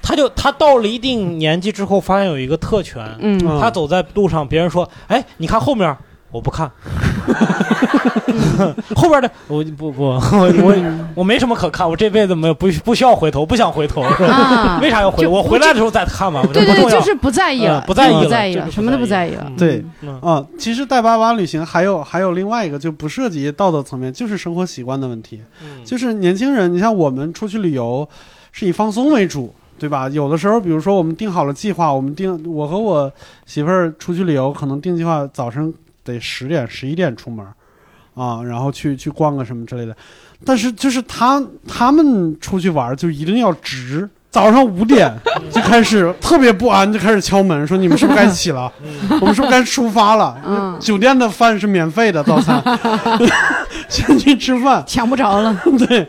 他就他到了一定年纪之后，发现有一个特权，嗯嗯他走在路上，别人说，哎，你看后面，我不看，[laughs] 后边的我不不，我我我没什么可看，我这辈子没有不不需要回头，不想回头，是吧？啊。[laughs] 为啥要回？就我回来的时候再看吧，对对就是不在意了嗯，不在意了，不在意了，就是什么都不在意了。对嗯。啊，其实带爸妈旅行还有还有另外一个就不涉及道德层面，就是生活习惯的问题。嗯。就是年轻人，你像我们出去旅游是以放松为主，对吧？有的时候，比如说我们定好了计划，我们定我和我媳妇儿出去旅游，可能定计划早上得十点十一点出门，啊，然后去去逛个什么之类的。但是就是他他们出去玩就一定要值。早上五点就开始特别不安，就开始敲门，说你们是不是该起了？[laughs] 我们是不是该出发了？嗯酒店的饭是免费的早餐，[laughs] 先去吃饭，[laughs] 抢不着了。对，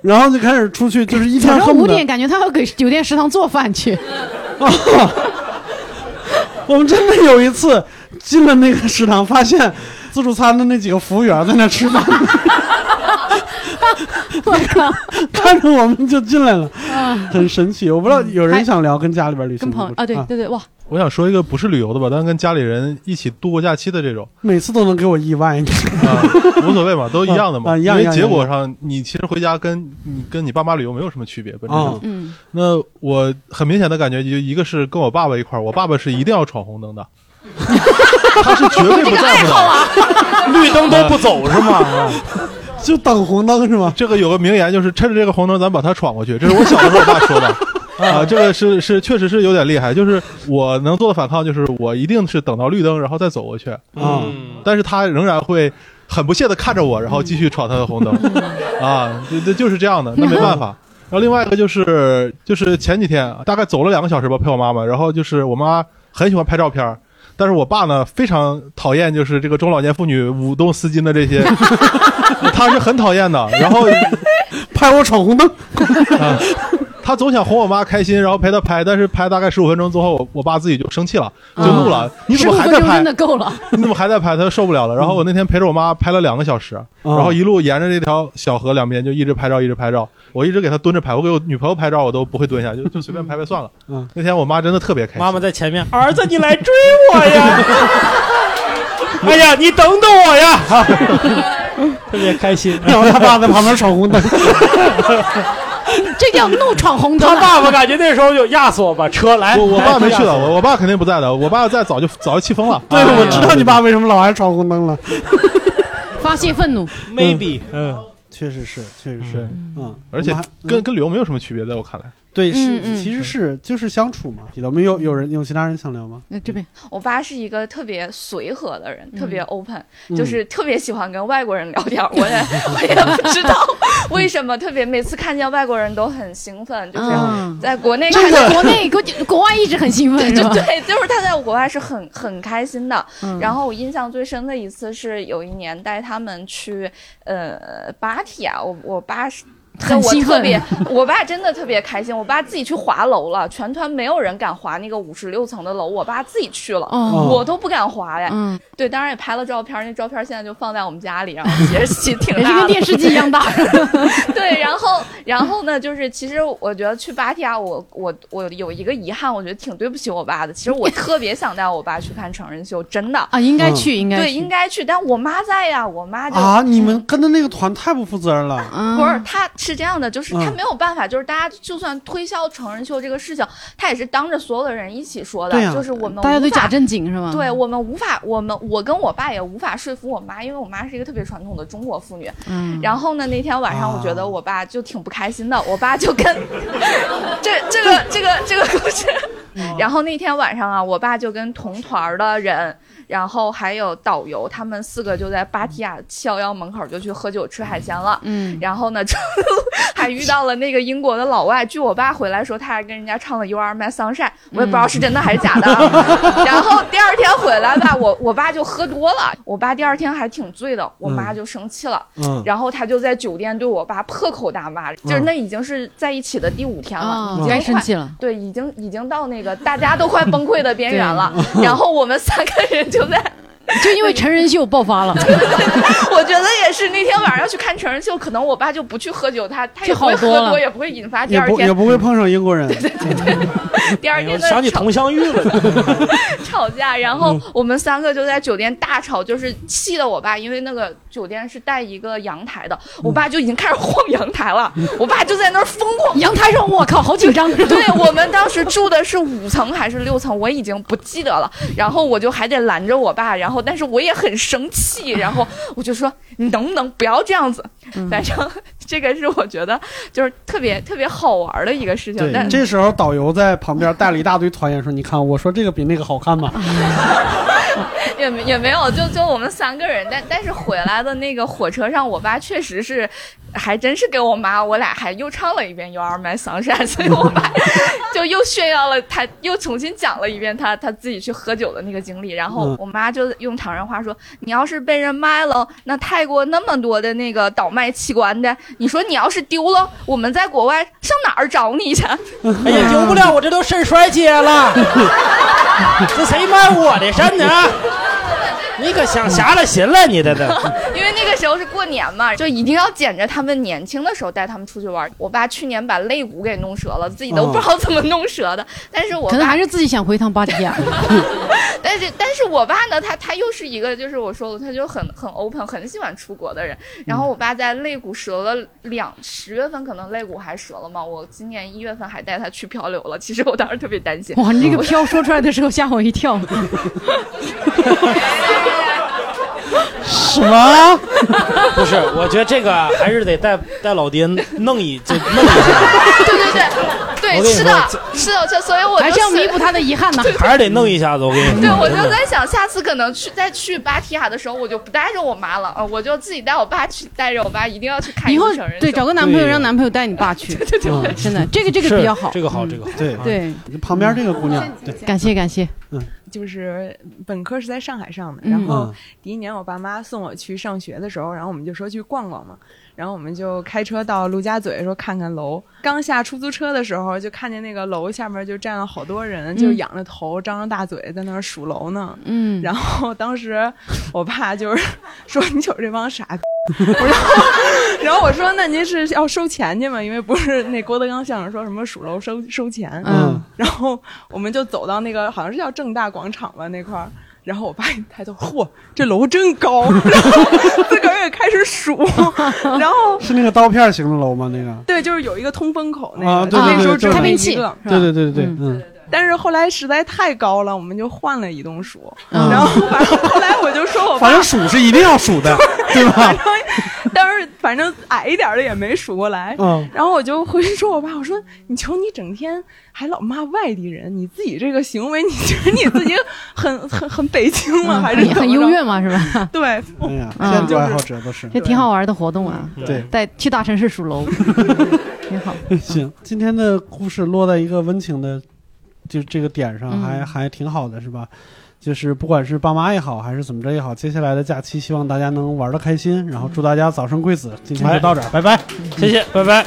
然后就开始出去，就是一天恨不得上五点，感觉他要给酒店食堂做饭去。我们真的有一次 [laughs] 进了那个食堂，发现自助餐的那几个服务员在那吃饭，[laughs] 我靠！[laughs] 看着我们就进来了，啊很神奇。我不知道有人想聊跟家里边旅行跟朋友啊，对对对，哇，我想说一个不是旅游的吧，但是跟家里人一起度过假期的这种，每次都能给我意外，你啊，无所谓嘛，都一样的嘛。因为结果上，你其实回家跟你跟你爸妈旅游没有什么区别，本质上。嗯，那我很明显的感觉，就一个是跟我爸爸一块儿，我爸爸是一定要闯红灯的，[laughs] 他是绝对不在乎的，[laughs] 绿灯都不走是吗？[laughs] 就等红灯是吗？这个有个名言，就是趁着这个红灯，咱把它闯过去。这是我小的时候我爸说的。啊，这个是是确实是有点厉害，就是我能做的反抗，就是我一定是等到绿灯然后再走过去，啊，但是他仍然会很不屑的看着我，然后继续闯他的红灯，啊，就就就是这样的，那没办法。然后另外一个就是就是前几天大概走了两个小时吧，陪我妈妈，然后就是我妈很喜欢拍照片儿，但是我爸呢非常讨厌就是这个中老年妇女舞动丝巾的这些，[laughs] 他是很讨厌的。然后拍我闯红灯，[laughs] 啊，他总想哄我妈开心，然后陪她拍，但是拍大概十五分钟之后，我我爸自己就生气了，就怒了，你怎么还在拍15分钟真？的够了。你怎么还在拍？他 [laughs] 受不了了。然后我那天陪着我妈拍了两个小时，嗯然后一路沿着这条小河两边就一直拍照，一直拍照。我一直给她蹲着拍，我给我女朋友拍照我都不会蹲下，就就随便拍拍算了。[laughs] 嗯，那天我妈真的特别开心。妈妈在前面，儿子你来追我呀！[laughs] 哎呀，你等等我呀！特别开心。然后他爸在旁边闯红灯，[laughs] 这叫怒闯红灯啊。他爸爸感觉那时候就压死我吧车来。我我爸没去的，我我爸肯定不在的。我爸要在早就早就气疯了。[laughs] 对，我知道你爸为什么老爱闯红灯了。[laughs] 发泄愤怒。maybe，嗯，确实是，确实是，嗯，而且跟跟旅游没有什么区别，在我看来。对是嗯，嗯其实是就是相处嘛。我们有有人有其他人想聊吗？那这边我爸是一个特别随和的人，特别 open，、嗯就是特别喜欢跟外国人聊天。我也 [laughs] 我也不知道为什么，特别每次看见外国人都很兴奋，就是嗯在国内看国内国国外一直很兴奋，是吧？对对，就是他在国外是很很开心的。嗯然后我印象最深的一次是有一年带他们去呃芭提雅，我我爸是。我 [laughs] 很兴奋特别，我爸真的特别开心。我爸自己去滑楼了，全团没有人敢滑那个五十六层的楼，我爸自己去了，哦我都不敢滑呀。嗯，对，当然也拍了照片，那照片现在就放在我们家里，然后其实其实挺 [laughs] 也是大，跟电视机一样大。[laughs] 对，然后然后呢，就是其实我觉得去芭提雅，我我我有一个遗憾，我觉得挺对不起我爸的。其实我特别想带我爸去看成人秀，真的啊，应该去，应该对，应该去，但我妈在呀，我妈就啊，你们跟的那个团太不负责任了。嗯不是，他是这样的，就是他嗯没有办法，就是大家就算推销成人秀这个事情，他也是当着所有的人一起说的，就是我们大家都假正经是吗？对我们无法，我们我跟我爸也无法说服我妈，因为我妈是一个特别传统的中国妇女。嗯，然后呢，那天晚上我觉得啊我爸就挺不开心的，我爸就跟 [laughs] 这这个这个这个故事。然后那天晚上啊，我爸就跟同团的人，然后还有导游，他们四个就在芭提雅七幺幺门口就去喝酒吃海鲜了。嗯，然后呢，[laughs] 还遇到了那个英国的老外。据我爸回来说，他还跟人家唱了《You Are My Sunshine》，我也不知道是真的还是假的。[laughs] 然后第二天回来吧，我我爸就喝多了，我爸第二天还挺醉的，我妈就生气了，嗯然后他就在酒店对我爸破口大骂，就是那已经是在一起的第五天了，啊已经快该生气了。对，已经已经到那个大家都快崩溃的边缘了。然后我们三个人就在 [laughs] 就因为成人秀爆发了。[laughs] 我觉得也是，那天晚上要去看成人秀，可能我爸就不去喝酒，他他也不会喝多，也不会引发第二天也不也不会碰上英国人。[laughs] 第二天的想起吵佟湘玉了。吵架，然后我们三个就在酒店大吵，就是气得我爸，因为那个酒店是带一个阳台的，我爸就已经开始晃阳台了，我爸就在那儿疯狂。阳台上，我靠，好紧张。对我们当时住的是五层还是六层，我已经不记得了。然后我就还得拦着我爸，然后但是我也很生气，然后我就说你能不能不要这样子？反正这个是我觉得就是特别特别好玩的一个事情。对，但这时候导游在旁边带了一大堆团员说：“你看，我说这个比那个好看吗？” [laughs] 也没也没有，就就我们三个人，但但是回来的那个火车上，我爸确实是，还真是给我妈，我俩还又唱了一遍《You Are My Sunshine》，所以我爸 [laughs] 就又炫耀了他，又重新讲了一遍他他自己去喝酒的那个经历。然后嗯我妈就用唐人话说：“你要是被人卖了，那泰国那么多的那个倒卖器官的，你说你要是丢了，我们在国外上哪儿找你去？” [laughs] 哎呀，丢不了，我这都肾衰竭了。[laughs] 这谁卖我的肾呢？你可想瞎了心了，你这都。[laughs] 因为那个时候是过年嘛，就一定要捡着他们年轻的时候带他们出去玩。我爸去年把肋骨给弄折了，自己都不知道怎么弄折的。但是我爸可能还是自己想回趟芭提雅。但是但是我爸呢，他他又是一个就是我说了，他就很很 open，很喜欢出国的人。然后我爸在肋骨折了两十月份，可能肋骨还折了嘛。我今年一月份还带他去漂流了。其实我当时特别担心。哇，你这个 [laughs] 漂说出来的时候吓我一跳。[laughs] 什么？[laughs] 不是，我觉得这个还是得带带老爹弄一就弄一下，对对对对，是的，是的，这所以我就还是要弥补他的遗憾呢。还是得弄一下子。我跟你说，对，我就在想，下次可能去再去芭提雅的时候，我就不带着我妈了啊，我就自己带我爸去，带着我爸一定要去看一以后对找个男朋友，让男朋友带你爸去。对对对，真的，这个这个比较好。这个好，嗯这个好。对对，旁边这个姑娘，对，感谢感谢。嗯，就是本科是在上海上的，嗯。然后嗯。第一年我爸妈送我去上学的时候，然后我们就说去逛逛嘛，然后我们就开车到陆家嘴说看看楼。刚下出租车的时候，就看见那个楼下面就站了好多人，就仰着头、张着大嘴在那儿数楼呢。嗯，然后当时我爸就是说：“你瞅这帮傻逼。” [laughs] 然后，然后我说：“那您是要收钱去吗？因为不是那郭德纲相声说什么数楼收收钱。”嗯，然后我们就走到那个好像是叫正大广场吧那块儿，然后我爸一抬头，嚯，这楼真高，[laughs] 然后自个儿也开始数，[laughs] 然后是那个刀片型的楼吗？那个？对，就是有一个通风口那个，啊，对就那时候只有那一个，对对对对对，嗯，但是后来实在太高了，我们就换了一栋数，嗯。然后反正后来我就说我爸反正数是一定要数的，[laughs] 对吧？但是反正矮一点的也没数过来。嗯然后我就回去说我爸，我说你瞅你整天还老骂外地人，你自己这个行为，你觉得你自己很很很北京吗？还是嗯很优越吗，是吧？对，哎呀，爱好者都是这挺好玩的活动啊。对带去大城市数楼，[laughs] 挺好。[laughs] 行，今天的故事落在一个温情的，就这个点上，嗯还还挺好的，是吧？就是不管是爸妈也好，还是怎么着也好，接下来的假期希望大家能玩的开心，然后祝大家早生贵子。今天就到这儿，拜拜，谢谢，拜拜。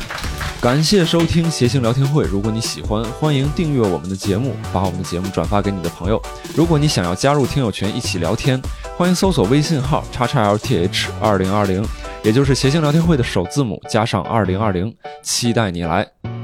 感谢收听谐星聊天会。如果你喜欢，欢迎订阅我们的节目，把我们的节目转发给你的朋友。如果你想要加入听友群一起聊天，欢迎搜索微信号叉叉 LTH 二零二零，也就是谐星聊天会的首字母加上二零二零，期待你来。